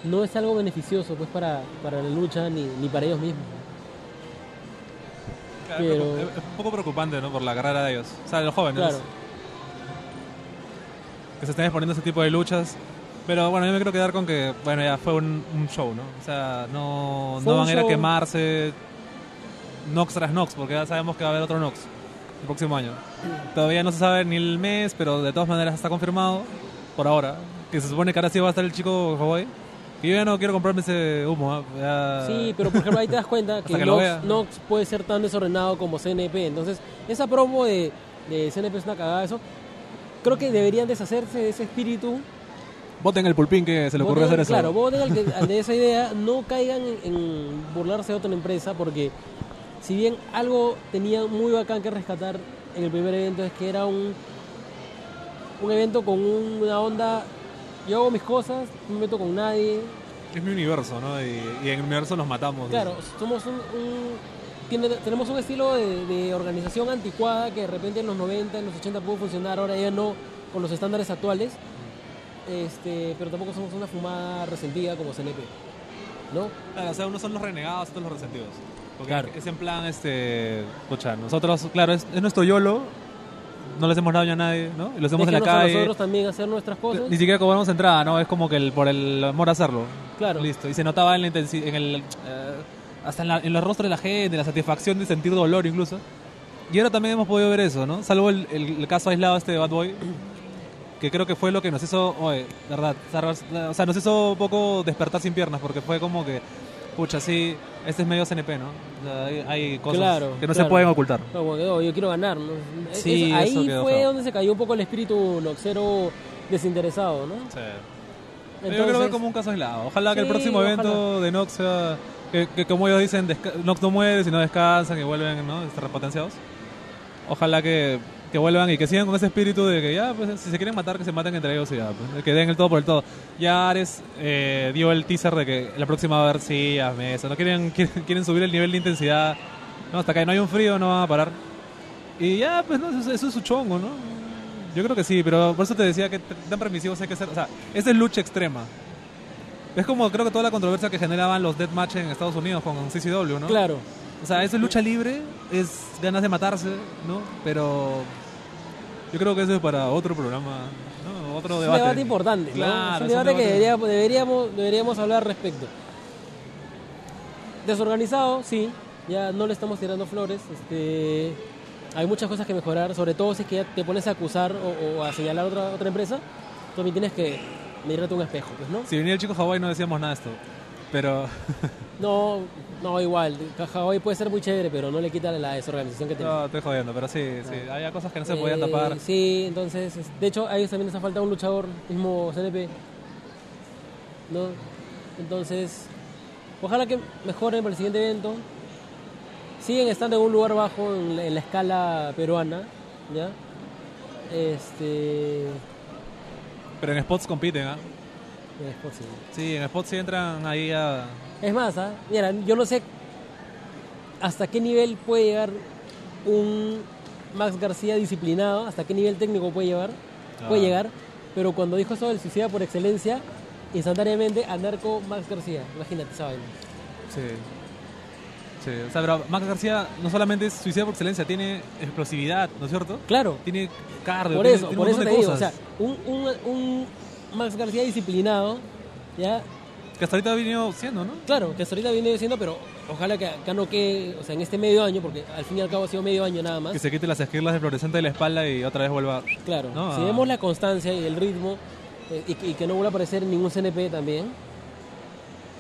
no es algo beneficioso pues para, para la lucha ni, ni para ellos mismos. Claro, es pero- un poco preocupante, ¿no? Por la carrera de ellos. O sea, de los jóvenes. Claro. Que se estén exponiendo a ese tipo de luchas. Pero bueno, yo me quiero quedar con que, bueno, ya fue un, un show, ¿no? O sea, no, Fue no van a ir a quemarse Nox tras Nox, porque ya sabemos que va a haber otro Nox el próximo año. Todavía no se sabe ni el mes, pero de todas maneras está confirmado, por ahora, que se supone que ahora sí va a estar el chico Hawaii. Que yo ya no quiero comprarme ese humo. Ya- Sí, pero por ejemplo ahí te das cuenta que, que Nox, puede ser tan desordenado como CNP. Entonces, esa promo de, de CNP es una cagada, eso. creo que deberían deshacerse de ese espíritu. Voten el pulpín que se le ocurrió Voten hacer eso. Claro, voten al, que- al de esa idea, no caigan en, en burlarse de otra empresa, porque si bien algo tenía muy bacán que rescatar en el primer evento es que era un, un evento con una onda, yo hago mis cosas, no me meto con nadie, Es mi universo, ¿no? Y, y en el universo nos matamos. Claro, somos un, un- tiene- tenemos un estilo de, de organización anticuada que de repente en los 90, en los 80 pudo funcionar, ahora ya no con los estándares actuales. Este, pero tampoco somos una fumada resentida como CNP. ¿No? Claro, o sea, unos son los renegados, otros los resentidos. Porque Claro. es en plan, este. Escucha, nosotros, claro, es, es nuestro YOLO. No le hacemos daño a nadie, ¿no? Y lo hacemos en la Déjenos a calle. nosotros también hacer nuestras cosas. Ni siquiera cobramos entrada, ¿no? Es como que el, por el amor a hacerlo. Claro. Listo. Y se notaba en la en el. eh, hasta en, la- en los rostros de la gente, la satisfacción de sentir dolor incluso. Y ahora también hemos podido ver eso, ¿no? Salvo el, el- el caso aislado este de Bad Boy, que creo que fue lo que nos hizo, oye, de verdad, o sea, nos hizo un poco despertar sin piernas, porque fue como que, pucha, sí, este es medio CNP, ¿no? O sea, hay, hay cosas Claro, que no se pueden ocultar. Como que, no, yo quiero ganar. ¿no? Sí, es- ahí fue feo. donde se cayó un poco el espíritu noxero desinteresado, ¿no? Sí. Pero yo creo que Entonces- como un caso aislado. Ojalá que el próximo ojalá. evento de Nox sea. Que, que como ellos dicen, Nox no muere, sino descansan y vuelven, ¿no? Este, repotenciados. Ojalá que, que vuelvan y que sigan con ese espíritu de que ya, pues si se quieren matar, que se maten entre ellos y ya, pues, que den el todo por el todo. Ya Ares eh, dio el teaser de que la próxima va a haber sillas, mesas. No quieren, quieren, quieren subir el nivel de intensidad. No, hasta que no hay un frío, no van a parar. Y ya, pues no, eso, eso es su chongo, ¿no? Yo creo que sí, pero por eso te decía que tan permisivos hay que ser. O sea, esta es lucha extrema. Es como creo que toda la controversia que generaban los deathmatch en Estados Unidos con CCW, ¿no? Claro. O sea, eso es lucha libre, es ganas de matarse, ¿no? Pero yo creo que eso es para otro programa, ¿no? Otro Es un debate. debate importante, ¿no? Claro, es un es un debate que debate. deberíamos, deberíamos, hablar al respecto. Desorganizado, sí, ya no le estamos tirando flores. Este, hay muchas cosas que mejorar, sobre todo si es que ya te pones a acusar o, o a señalar a otra, otra empresa, también tienes que mirarte un espejo, pues, ¿no? Si venía el chico Hawaii no decíamos nada de esto. Pero No, no, igual, Hawaii puede ser muy chévere, pero no le quita la desorganización que tiene. no, estoy jodiendo, pero sí, sí, había cosas que no se podían Eh, tapar. Sí, entonces, es- de hecho, a ellos también les ha faltado un luchador, mismo CNP. ¿No? Entonces, ojalá que mejoren para el siguiente evento. Siguen estando en un lugar bajo en la, en la escala peruana, ¿ya? Este. Pero en spots compiten, ¿ah? Es posible. Sí, en spots sí entran ahí a... Es más, ¿ah? mira, yo no sé hasta qué nivel puede llegar un Max García disciplinado, hasta qué nivel técnico puede llevar, puede llegar, pero cuando dijo eso del suicida por excelencia, instantáneamente anarco Max García, imagínate esa vaina. Sí. Sí, o sea, pero Max García no solamente es suicida por excelencia, tiene explosividad, ¿no es cierto? Claro, Tiene cardio, por eso, tiene por un eso te de digo, o sea, un, un, un Max García disciplinado, ya, Que hasta ahorita ha venido siendo, ¿no? claro, que hasta ahorita viene diciendo, pero ojalá que acá no quede, o sea, en este medio año, porque al fin y al cabo ha sido medio año nada más. Que se quite las esquirlas de fluorescente de la espalda y otra vez vuelva... Claro, No, si ah. vemos la constancia y el ritmo eh, y, que- y que no vuelva a aparecer ningún CNP también,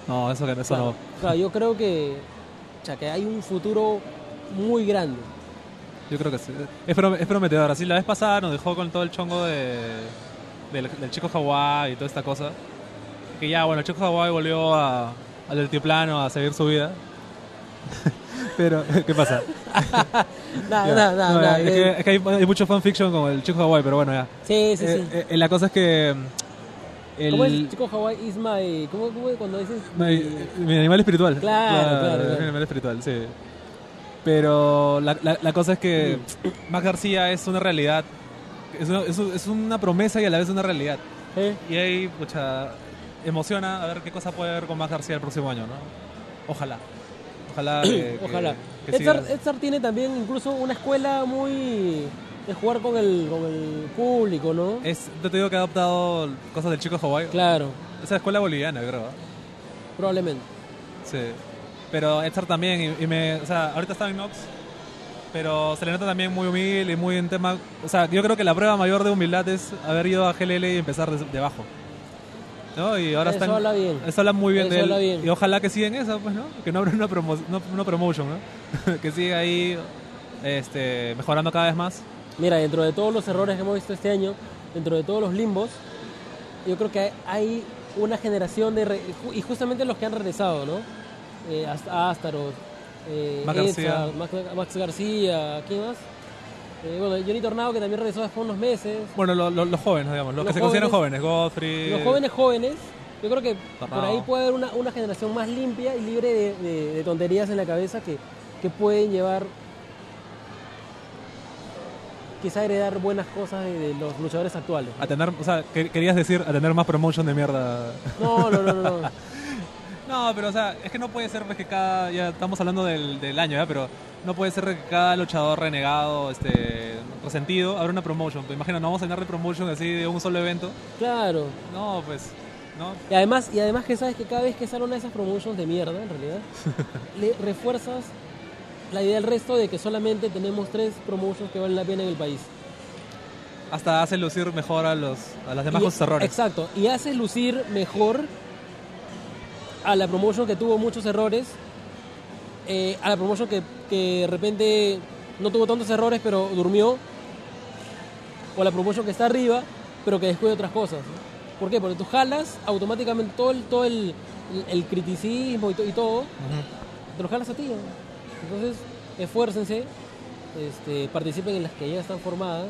No, eso, eso claro, no. claro, yo creo que, o sea, que hay un futuro muy grande. Yo creo que sí. Es prometedor. Así la vez pasada nos dejó con todo el chongo de, del, del chico Hawái y toda esta cosa. Que ya, bueno, el chico Hawái volvió a, al altiplano a seguir su vida. Pero, ¿qué pasa? Nada, Ya. nada, nada. No, nada, es, eh, que, es que hay, hay mucho fanfiction con el chico Hawái, pero bueno, ya. sí, sí, Eh, sí. eh, la cosa es que. mm, ¿Cómo es El, chico Hawaii is my... ¿Cómo, cómo es cuando dices? mi, mi animal espiritual. Claro, claro, Mi claro. animal espiritual, sí. Pero la, la, la cosa es que Max García es una realidad. Es es, un- es una promesa y a la vez una realidad. Eh, Y ahí, pucha, emociona a ver qué cosa puede ver con Max García el próximo año, ¿no? Ojalá. Ojalá. que- Ojalá. que Edstar, siga. Edstar tiene también incluso una escuela muy... de jugar con el, con el público, ¿no? Es, yo te digo que ha adoptado cosas del chico Hawaii. Claro, Esa escuela boliviana, creo. ¿eh? probablemente. Sí. Pero Edstar también, y, y me, o sea, ahorita está en Nox, pero se le nota también muy humilde y muy en tema. O sea, yo creo que la prueba mayor de humildad es haber ido a GLL y empezar de, de abajo. ¿No? Y ahora Eso están. habla bien. Eso habla muy bien Eso de él. bien. Y ojalá que siga en eso, pues, ¿no? Que no abra una, promo, no, una promotion, ¿no? que siga ahí este, mejorando cada vez más. Mira, dentro de todos los errores que hemos visto este año, dentro de todos los limbos, yo creo que hay una generación de... re- y justamente los que han regresado, ¿no? Eh, hasta Astaroth, eh, Max García. Max, Max García, ¿quién más? Eh, bueno, Johnny Tornado que también regresó después de unos meses. Bueno, lo- lo- los jóvenes, digamos, los, Los que se consideran jóvenes- jóvenes, Godfrey. Los jóvenes jóvenes, yo creo que por ahí puede haber una, una generación más limpia y libre de, de- de tonterías en la cabeza que, que pueden llevar, quizá heredar buenas cosas de, los luchadores actuales. A tener, o sea, que- querías decir a tener más promotion de mierda. No, no, no, no. no. No, pero o sea, es que no puede ser pues, que cada, ya estamos hablando del, del año, ¿ya? pero no puede ser que cada luchador renegado, este, resentido, abra una promotion. Pues, imagina, no vamos a llenar de promotion así de un solo evento. Claro. No, pues, no. Y además, y además que sabes que cada vez que sale una de esas promotions de mierda, en realidad, le refuerzas la idea del resto de que solamente tenemos tres promotions que valen la pena en el país. Hasta hace lucir mejor a los, a las demás Y- errores. Exacto. Y hace lucir mejor a la promotion que tuvo muchos errores, eh, a la promotion que, que de repente no tuvo tantos errores pero durmió, o a la promotion que está arriba pero que descuida otras cosas. ¿no? ¿Por qué? Porque tú jalas automáticamente todo el, todo el, el criticismo y, to- y todo, te lo jalas a ti. ¿no? Entonces, esfuércense, este, participen en las que ya están formadas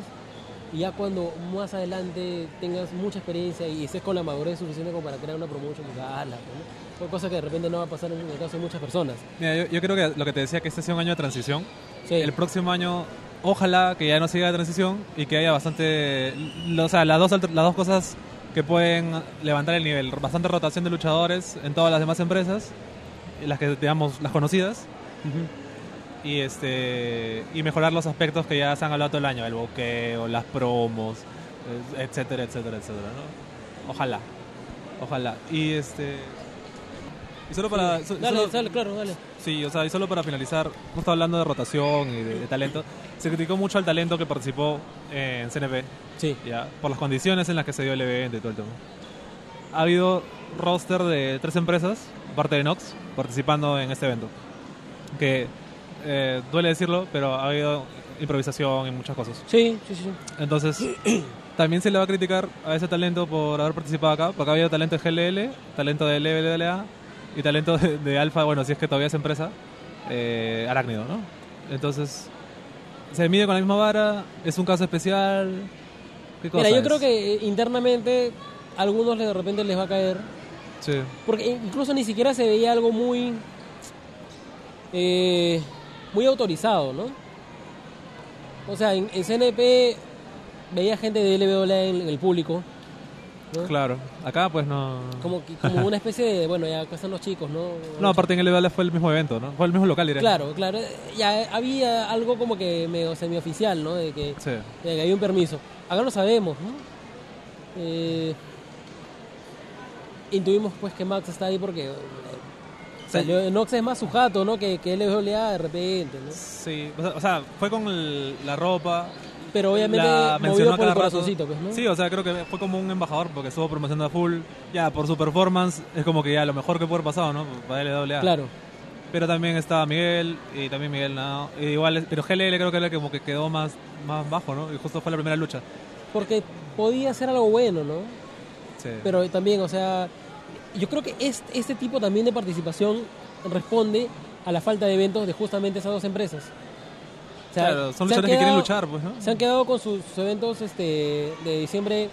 y ya cuando más adelante tengas mucha experiencia y estés con la madurez suficiente como para crear una promotion, pues hazla, ¿no? Son cosas que de repente no va a pasar en el caso de muchas personas. Mira, yo, yo creo que lo que te decía, que este sea un año de transición. Sí. El próximo año, ojalá que ya no siga de transición y que haya bastante. O sea, las dos, las dos cosas que pueden levantar el nivel: bastante rotación de luchadores en todas las demás empresas, las que digamos, las conocidas, y este y mejorar los aspectos que ya se han hablado todo el año: el boqueo, las promos, etcétera, etcétera, etcétera. ¿no? Ojalá, ojalá. Y este. Y solo para. so- Dale, solo- dale, claro, dale. Sí, o sea, y solo para finalizar, no estaba hablando de rotación y de, de talento. Se criticó mucho al talento que participó en CNP, Sí. ya, por las condiciones en las que se dio el evento y todo el tema. Ha habido roster de tres empresas, aparte de Nox, participando en este evento. Que eh, duele decirlo, pero ha habido improvisación y muchas cosas. Sí, sí, sí. Entonces, también se le va a criticar a ese talento por haber participado acá, porque ha habido talento de GLL, talento de LBLA y talento de, de Alfa, bueno, si es que todavía es empresa, eh, Arácnido, ¿no? Entonces, se mide con la misma vara, es un caso especial. ¿Qué cosa Mira, yo es? creo que eh, internamente a algunos de repente les va a caer. Sí. Porque incluso ni siquiera se veía algo muy. eh, muy autorizado, ¿no? O sea, en, en CNP veía gente de LWA en, en el público, ¿no? Claro, acá pues no... Como, una especie de. Bueno, ya acá están los chicos, ¿no? No, aparte en LBL fue el mismo evento, ¿no? Fue el mismo local, diré. Claro, claro. Ya había algo como que medio semioficial, ¿no? De que, Sí. de que había un permiso. Acá lo sabemos, ¿no? Eh, intuimos pues que Max está ahí porque salió, Nox es más su jato, ¿no? Que, que LWA de repente, ¿no? Sí, o sea, fue con el- la ropa, Pero obviamente la movido cada el rato. corazoncito, pues, ¿no? Sí, o sea, creo que fue como un embajador porque estuvo promocionando a full. Ya, por su performance, es como que ya lo mejor que puede haber pasado, ¿no? Para LWA. Claro. Pero también estaba Miguel y también Miguel, no. Y igual, pero GLL creo que era como que quedó más, más bajo, ¿no? Y justo fue la primera lucha. Porque podía ser algo bueno, ¿no? Sí. Pero también, o sea, yo creo que este, este tipo también de participación responde a la falta de eventos de justamente esas dos empresas. O sea, claro, son luchadores que quieren luchar, pues, ¿no? Se han quedado con sus, sus eventos este, de diciembre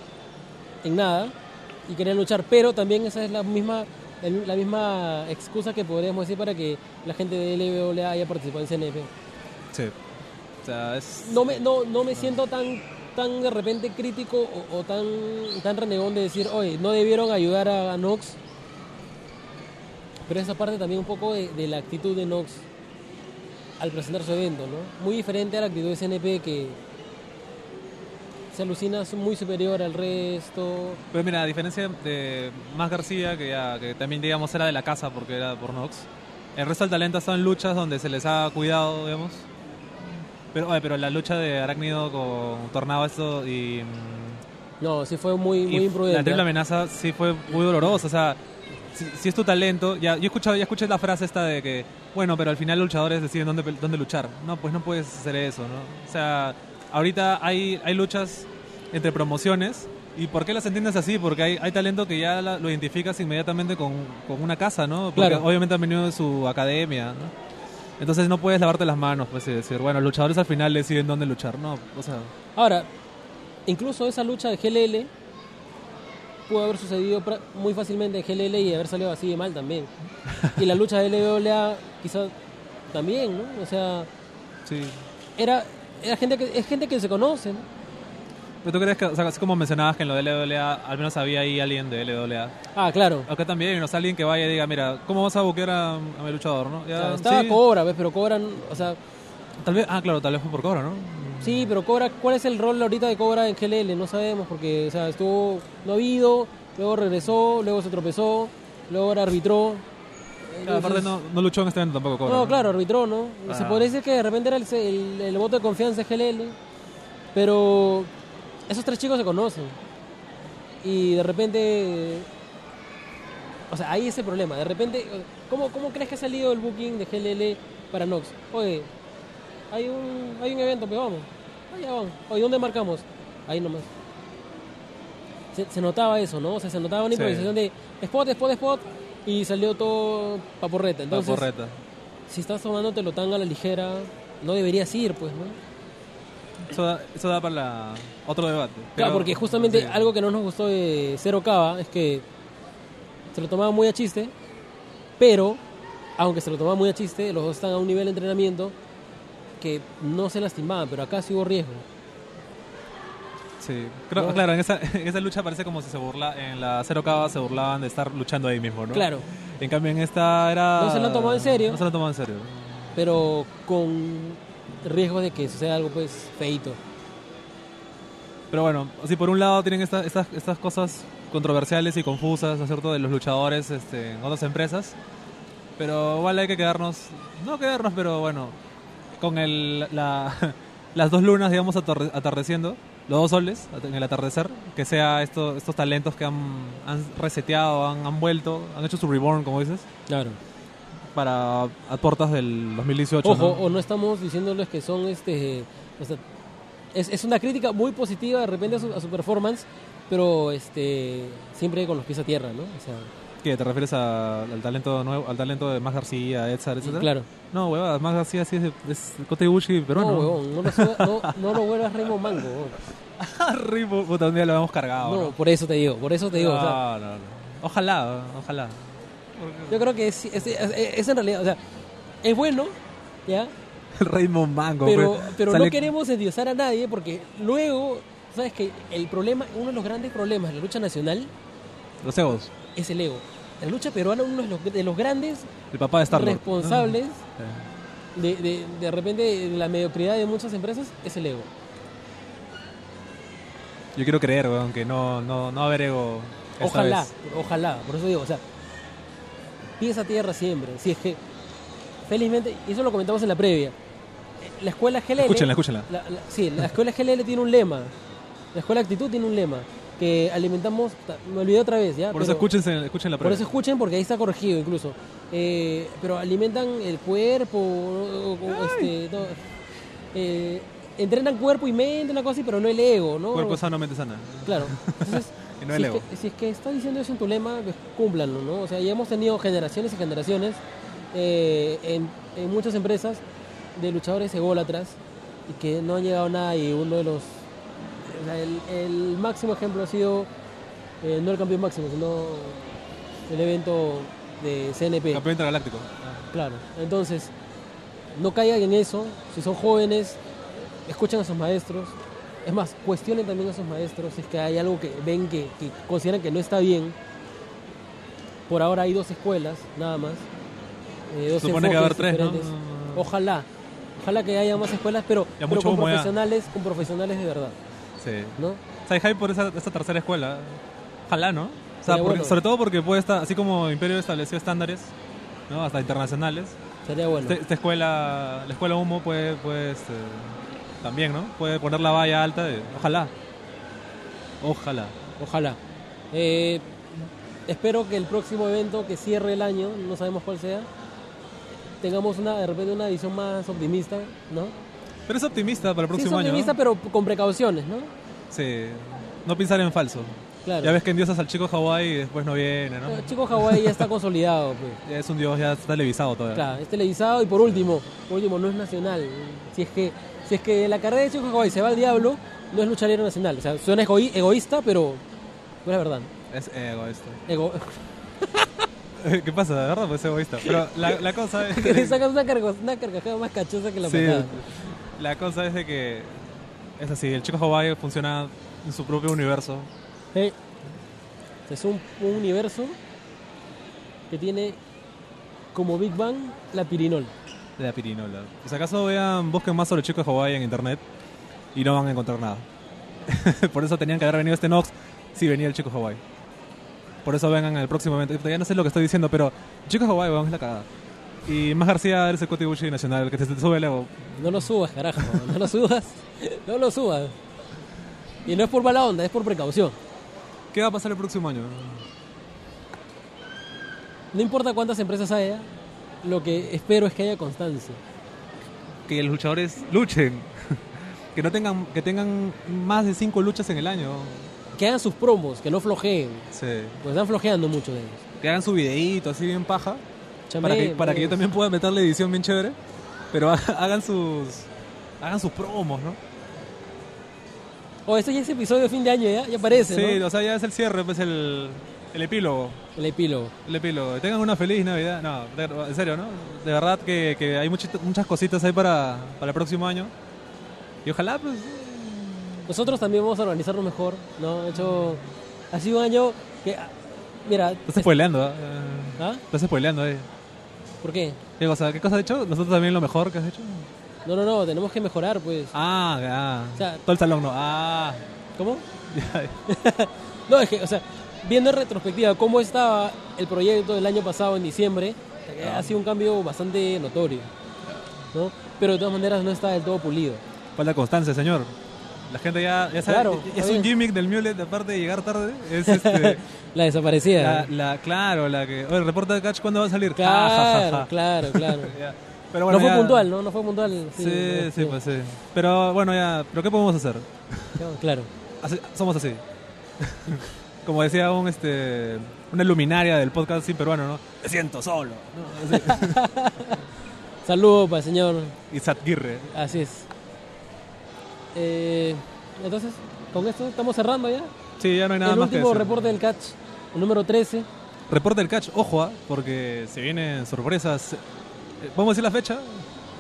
en nada y querían luchar, pero también esa es la misma la misma excusa que podríamos decir para que la gente de LWA haya participado en CNP. Sí. O sea, es... No me, no, no me siento tan tan de repente crítico o, o tan tan renegón de decir, oye, no debieron ayudar a Nox. Pero esa parte también un poco de, de la actitud de Nox al presentar su evento, ¿no? Muy diferente a la actitud de CNP que se alucina es muy superior al resto. Pero mira, a diferencia de Más García, que ya que también digamos era de la casa porque era por Nox, el resto del talento ha estado en luchas donde se les ha cuidado, digamos. Pero, oye, pero la lucha de Arácnido con Tornado esto y, mm, No, sí fue muy, muy la imprudente. triple ¿ah? amenaza sí fue muy dolorosa. O sea, si, si es tu talento, ya yo escuchado, ya escuché la frase esta de que, bueno, pero al final los luchadores deciden dónde, dónde luchar. No, pues no puedes hacer eso, ¿no? O sea, ahorita hay, hay luchas entre promociones. ¿Y por qué las entiendes así? Porque hay, hay talento que ya la- lo identificas inmediatamente con, con una casa, ¿no? Porque Claro. obviamente han venido de su academia, ¿no? Entonces no puedes lavarte las manos, pues, y decir, bueno, los luchadores al final deciden dónde luchar, ¿no? O sea, Ahora, incluso esa lucha de GLL pudo haber sucedido muy fácilmente en GLL y haber salido así de mal también. y la lucha de LWA quizás también, ¿no? O sea, sí. era, era gente que es gente que se conoce, ¿no? ¿Pero tú crees que, o sea, así como mencionabas que en lo de LWA, al menos había ahí alguien de LWA? Ah, claro. Acá también, no sé, alguien que vaya y diga, mira, ¿cómo vas a buquear a, a mi luchador, no? O Ya, sea, estaba sí, Cobra, ¿ves? Pero Cobran, o sea, Tal vez, ah, claro, tal vez fue por cobra, ¿no? Sí, pero Cobra, ¿cuál es el rol ahorita de Cobra en GLL? No sabemos, porque, o sea, estuvo no habido, luego regresó, luego se tropezó, luego ahora arbitró. Claro, aparte no, no luchó en este evento tampoco cobra. No, claro, arbitró, ¿no? Se Ah. podría decir que de repente era el, el- el voto de confianza de GLL, pero esos tres chicos se conocen. Y de repente. O sea, ahí ese problema. De repente, ¿cómo, ¿cómo crees que ha salido el booking de GLL para Nox? Oye, hay un, hay un evento, pero vamos. Allá. Oye, ¿dónde marcamos? Ahí nomás. Se, se notaba eso, ¿no? O sea, se notaba una Sí. improvisación de spot, spot, spot. Y salió todo paporreta. Entonces, porreta. si estás tomándotelo tan a la ligera, no deberías ir, pues, ¿no? Eso da, eso da para la- otro debate. Claro, Pero- porque justamente sí. algo que no nos gustó de Cero Cava es que se lo tomaba muy a chiste, pero, aunque se lo tomaba muy a chiste, los dos están a un nivel de entrenamiento que no se lastimaban, pero acá sí hubo riesgo. Sí, Creo- No. claro, en esa, en esa lucha parece como si se burla, en la Cero Cava se burlaban de estar luchando ahí mismo, ¿no? Claro, En cambio en esta era... No se lo han tomado en serio. No se lo tomado en serio. pero con riesgo de que suceda algo, pues, feito. Pero bueno, sí, por un lado tienen esta- estas, estas cosas controversiales y confusas, ¿no es cierto?, de los luchadores este, en otras empresas. Pero igual hay que quedarnos, no quedarnos, pero bueno, con el, la, las dos lunas, digamos, atarde- atardeciendo, los dos soles en el atardecer, que sea esto, estos talentos que han, han reseteado, han, han vuelto, han hecho su reborn, como dices, Claro. para a puertas del 2018. Ojo, ¿no? o no estamos diciéndoles que son este. o sea, es, es una crítica muy positiva de repente a su, a su performance, pero este siempre con los pies a tierra, ¿no? O sea, ¿Qué, ¿Te refieres a- al talento nuevo, al talento de Max García, Edsar, etcétera? claro. No, huevada, Max García sí es, de- es Kota Ibushi peruano. No, huevón, no lo, suba- no, no lo vuelvas Raymond Mango. Ripo, puta, un día lo hemos cargado. No, por eso te digo, por eso te digo. o sea, no, no, no. Ojalá, ojalá. yo creo que es, es, es- es en realidad, o sea, es bueno, ¿ya? Raymond Mango. Pero, pues, pero sale- no queremos endiosar a nadie porque luego, ¿sabes que El problema, uno de los grandes problemas de la lucha nacional Los egos. es el ego. La lucha peruana, uno de los, de los grandes El papá de responsables de, de, de repente de la mediocridad de muchas empresas es el ego. Yo quiero creer, weón, que no, no, no va a haber ego. esta Ojalá, vez. ojalá, por eso digo, o sea, pies a tierra siempre. Si es que, felizmente, y eso lo comentamos en la previa, la escuela GLL. Escúchenla, escúchenla. la- la- sí, la escuela GLL tiene un lema. La escuela Actitud tiene un lema. Que alimentamos. ta- Me olvidé otra vez, ¿ya? Por eso Pero- escúchense, escuchen la por prueba. eso escuchen, porque ahí está corregido incluso. Eh, pero alimentan el cuerpo, o- o- este, no, eh, entrenan cuerpo y mente, una cosa así, pero no el ego, ¿no? Cuerpo sano, mente sana. Claro. Entonces, Y no si, el es ego. que, si es que está diciendo eso en tu lema, pues cúmplanlo, ¿no? O sea, ya hemos tenido generaciones y generaciones eh, en, en muchas empresas de luchadores ególatras y que no han llegado a nada y uno de los... o sea, el, el máximo ejemplo ha sido, eh, no el campeón máximo, sino el evento de CNP. Campeón intergaláctico. Claro, entonces, no caigan en eso. Si son jóvenes, escuchen a sus maestros. Es más, cuestionen también a sus maestros si es que hay algo que ven que, que consideran que no está bien. Por ahora hay dos escuelas, nada más. Eh, dos Supone que va a haber enfoques tres. Ojalá, ojalá que haya más escuelas, pero, pero con profesionales, con profesionales de verdad, Sí. ¿no? O sea, hay hype por esa, esa tercera escuela. Ojalá, ¿no? O sea, porque- bueno. sobre todo porque puede estar, así como Imperio estableció estándares, ¿no? Hasta internacionales. Sería bueno. Este- esta escuela, la escuela Humo puede, este, también, ¿no? Puede poner la valla alta. de- ojalá. Ojalá. Ojalá. Eh, espero que el próximo evento que cierre el año, no sabemos cuál sea, tengamos una de repente una edición más optimista, ¿no? Pero es optimista para el Sí, es próximo año. optimista, ¿no? pero con precauciones, ¿no? Sí, no pensar en falso. Claro. Ya ves que endiosas al chico Hawái y después no viene, ¿no? El chico Hawái ya está consolidado, pues. Ya es un dios, ya está televisado todavía. Claro, es televisado y por último, por último, no es nacional. Si es que, si es que la carrera de Chico Hawái se va al diablo, no es lucha libre nacional. O sea, suena egoí- egoísta, pero no es verdad. Es ego esto. Ego- ¿Qué pasa? De verdad, pues es egoísta. Pero la, la cosa es... que le sacas una, una carcajada más cachosa que la Sí, patada. La cosa es de que es así, el chico Hawái funciona en su propio universo. Eh, Es un, un universo que tiene como Big Bang la pirinol. la pirinola. Pues Si acaso vean, busquen más sobre el chico de Hawái en internet y no van a encontrar nada. Por eso tenían que haber venido este Nox si venía el chico de Hawái. Por eso vengan al próximo evento. Ya no sé lo que estoy diciendo, pero el chico de Hawái, weón, es la cagada. Y más García eres el Coti nacional, que te, te sube el ego. No lo subas, carajo. No lo subas. No lo subas. Y no es por mala onda, es por precaución. ¿Qué va a pasar el próximo año? No importa cuántas empresas haya, lo que espero es que haya constancia. Que los luchadores luchen. que no tengan, que tengan más de cinco luchas en el año. Que hagan sus promos, que no flojeen. Sí. Pues están flojeando mucho de ellos. Que hagan su videíto así bien paja. Para que, para que yo también pueda meterle edición bien chévere. Pero ha- hagan sus hagan sus promos, ¿no? Oh, este ya es episodio de fin de año, ¿ya? Ya parece, Sí, ¿no? o sea, ya es el cierre, pues el, el epílogo. El epílogo. El epílogo. Tengan una feliz Navidad. No, de- en serio, ¿no? De verdad que, que hay muchit- muchas cositas ahí para, para el próximo año. Y ojalá, pues. Nosotros también vamos a organizarnos mejor, ¿no? De hecho, ha sido un año que... ah, Mira, Estás spoileando, ¿ah? ¿ah? Estás spoileando, eh. ¿Por qué? ¿Qué cosa? ¿Qué cosa has hecho? ¿Nosotros también lo mejor que has hecho? No, no, no, tenemos que mejorar, pues. Ah, ya. O sea- Todo el salón, no. Ah. ¿Cómo? No, es que, o sea, viendo en retrospectiva cómo estaba el proyecto del año pasado en diciembre, eh, ha sido un cambio bastante notorio, ¿no? Pero de todas maneras no está del todo pulido. Falta constancia, señor. La gente ya, ya sabe. Claro, es un gimmick del Mulet, aparte de llegar tarde. Es este. La desaparecida. la, la- claro, la que. Oye, el reporte de Catch, ¿cuándo va a salir? Claro, ja, ja, ja. claro, claro. Pero bueno, no fue ya- puntual, ¿no? No fue puntual. Sí, no, sí, pues sí. Pero bueno, ya. ¿Pero qué podemos hacer? Claro. Así- somos así. Como decía un este una luminaria del podcast sin peruano, ¿no? Me siento solo. ¿no? Saludos para el señor. y Satgirre. Así es. Eh, entonces, con esto estamos cerrando ya. Sí, ya no hay nada el más que último decir. reporte del catch, el número 13. Reporte del catch, ojo, ah, porque se vienen sorpresas. Eh, ¿Podemos decir la fecha?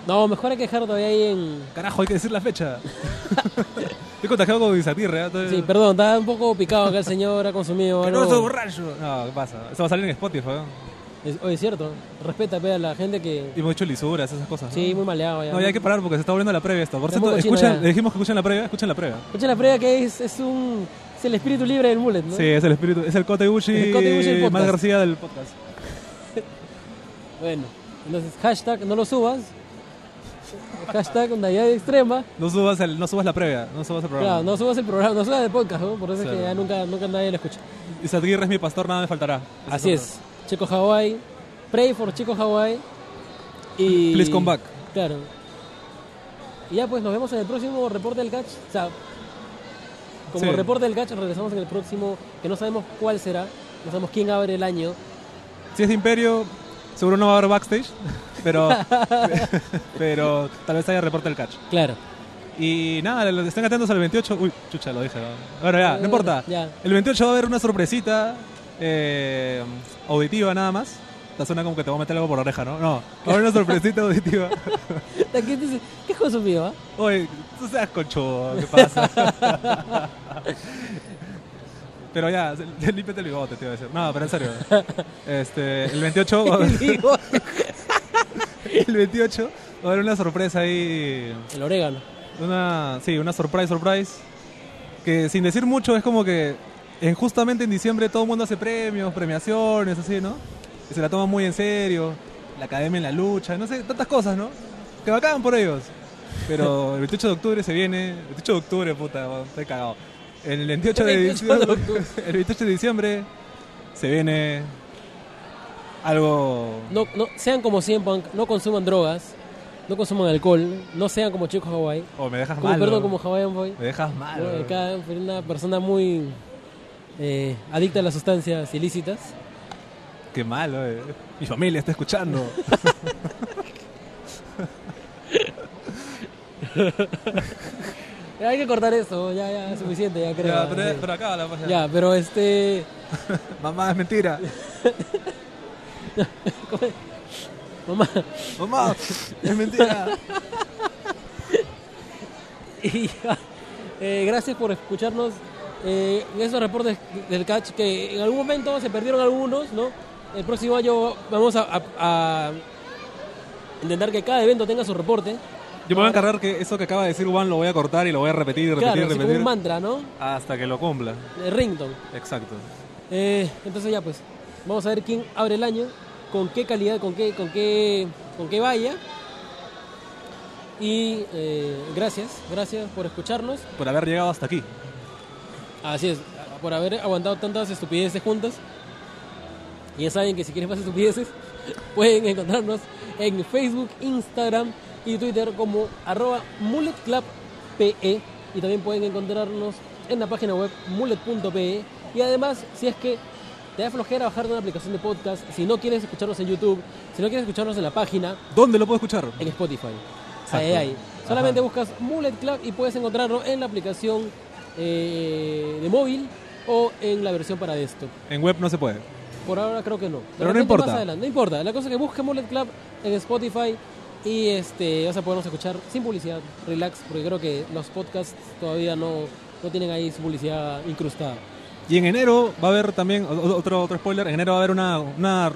No, mejor hay que dejar todavía ahí en... Carajo, hay que decir la fecha. Estoy contagiado con Isatirre. ¿eh? Entonces- Sí, perdón, está un poco picado acá el señor, ha consumido ¡Que algo... no soy borracho! No, ¿qué pasa? Eso va a salir en Spotify. ¿no? Es, oye, es cierto, respeta pe, a la gente que... Y hemos hecho lisuras, esas cosas. ¿no? Sí, muy maleado ya. No, ya hay que parar porque se está volviendo la previa esto. Por cierto, escuchen, ya. le dijimos que escuchen la previa, escuchen la previa. Escucha la prueba que es, es un... Es el espíritu libre del mullet, ¿no? Sí, es el espíritu, es el Cote podcast. más García del podcast. Bueno, entonces, hashtag no lo subas. Hashtag Navidad Extrema. No subas, el, no subas la previa, no subas el programa. Claro, no subas el programa, no subas el podcast, ¿no? Por eso es que ya nunca, nunca nadie lo escucha. Isatirre es mi pastor, nada me faltará. Así es. Chico Hawaii. Pray for Chico Hawaii. Y... Please come back. Claro. Y ya pues nos vemos en el próximo reporte del catch. O sea, como Sí. reporte del catch regresamos en el próximo, que no sabemos cuál será, no sabemos quién abre el año. Si es de Imperio, seguro no va a haber backstage, pero, pero tal vez haya reporte del catch. Claro. Y nada, estén atentos al 28. Uy, chucha, lo dije. ¿no? Bueno, ya, Eh, no importa. ya. El 28 va a haber una sorpresita eh, auditiva nada más. Te suena como que te voy a meter algo por la oreja, ¿no? No, va a haber una sorpresita auditiva. ¿Qué, es consumido? ah? Oye, tú seas conchudo, ¿qué pasa? pero ya, límpiate el bigote, te iba a decir. No, pero en serio. Este, el 28 va a haber, el 28 va a haber una sorpresa ahí. el orégano. Una, sí, una surprise, surprise. Que sin decir mucho es como que en, justamente en diciembre todo el mundo hace premios, premiaciones, así, ¿no? Y se la toman muy en serio. La academia en la lucha, no sé, tantas cosas, ¿no? Que bacán por ellos. Pero el 28 de octubre se viene. El 28 de octubre, puta, estoy cagado. El 28 de 28 de diciembre. El 28 de diciembre se viene algo. No, no, sean como CM Punk, no consuman drogas. no consuman alcohol, no sean como chicos Hawaii, O me dejas como, mal. perdón, como Hawaiian Boy. Me dejas mal. ¿no? ¿no? Acá fue una persona muy eh, adicta a las sustancias ilícitas. Qué malo, eh. Mi familia está escuchando. Hay que cortar eso, ya, ya, es suficiente, ya creo. Ya, pero, Sí. pero acá la. Ya, pero este... Mamá, es mentira. Mamá, Mamá, es mentira. y eh, gracias por escucharnos eh, en esos reportes del catch que en algún momento se perdieron algunos, ¿no? El próximo año vamos a, a- a intentar que cada evento tenga su reporte. Yo me voy a encargar que eso que acaba de decir Juan lo voy a cortar y lo voy a repetir repetir Claro, como repetir. un mantra, ¿no? hasta que lo cumpla. Rington. Exacto. Eh, entonces ya pues, vamos a ver quién abre el año, con qué calidad, con qué, con qué, con qué vaya. Y eh, gracias, gracias por escucharnos. Por haber llegado hasta aquí. Así es, por haber aguantado tantas estupideces juntas. Y ya saben que si quieren más estupideces, pueden encontrarnos en Facebook, Instagram y Twitter como arroba mulletclubpe. Y también pueden encontrarnos en la página web mullet.pe. Y además, si es que te da flojera bajar una aplicación de podcast, si no quieres escucharnos en YouTube, si no quieres escucharnos en la página, ¿Dónde lo puedo escuchar? en Spotify. Ahí, ahí. Solamente buscas Mullet Club y puedes encontrarlo en la aplicación eh, de móvil o en la versión para desktop. En web no se puede. Por ahora creo que no. De Pero no importa. No importa. La cosa es que busques Mullet Club en Spotify y este vas a podernos escuchar sin publicidad, relax, porque creo que los podcasts todavía no, no tienen ahí su publicidad incrustada. Y en enero va a haber también, otro, otro spoiler, en enero va a haber una, una,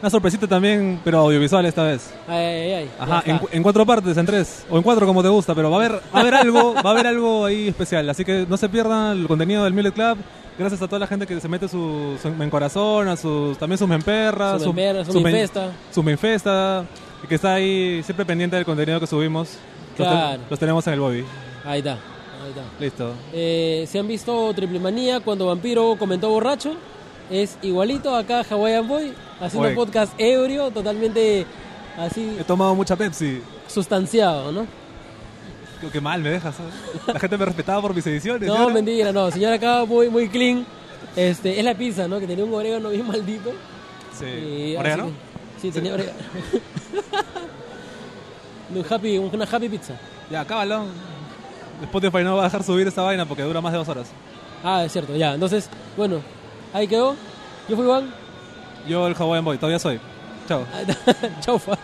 una sorpresita también, pero audiovisual esta vez. Ay, ay, ay. Ajá, en, cu- en cuatro partes, en tres, o en cuatro como te gusta, pero va a haber, va a haber algo, va a haber algo ahí especial. Así que no se pierdan el contenido del Millet Club. Gracias a toda la gente que se mete su, su en corazón, a sus, también sus memperras, Su memperra, su menfesta. su menfesta, y que está ahí siempre pendiente del contenido que subimos. Los, te- Claro. los tenemos en el Bobby. Ahí está. Ahí está. Listo. Eh, si han visto Triple Manía cuando Vampiro comentó borracho, es igualito acá Hawaiian Boy, haciendo Oye. podcast ebrio, totalmente así He tomado mucha Pepsi. sustanciado, ¿no? Qué- Qué mal me dejas. ¿sabes? La gente me respetaba por mis ediciones. ¿y No, mentira, no, señor acá muy, muy clean. Este, es la pizza, ¿no? Que tenía un orégano bien maldito. Sí. Así ¿Orégano? que- sí, tenía orégano. un happy, una happy pizza. Ya, cábalo. Spotify no va a dejar subir esta vaina porque dura más de dos horas. Ah, es cierto, ya. Entonces, bueno, ahí quedó. Yo fui Juan. Yo el Hawaiian Boy, todavía soy. Chao. Chau, fa.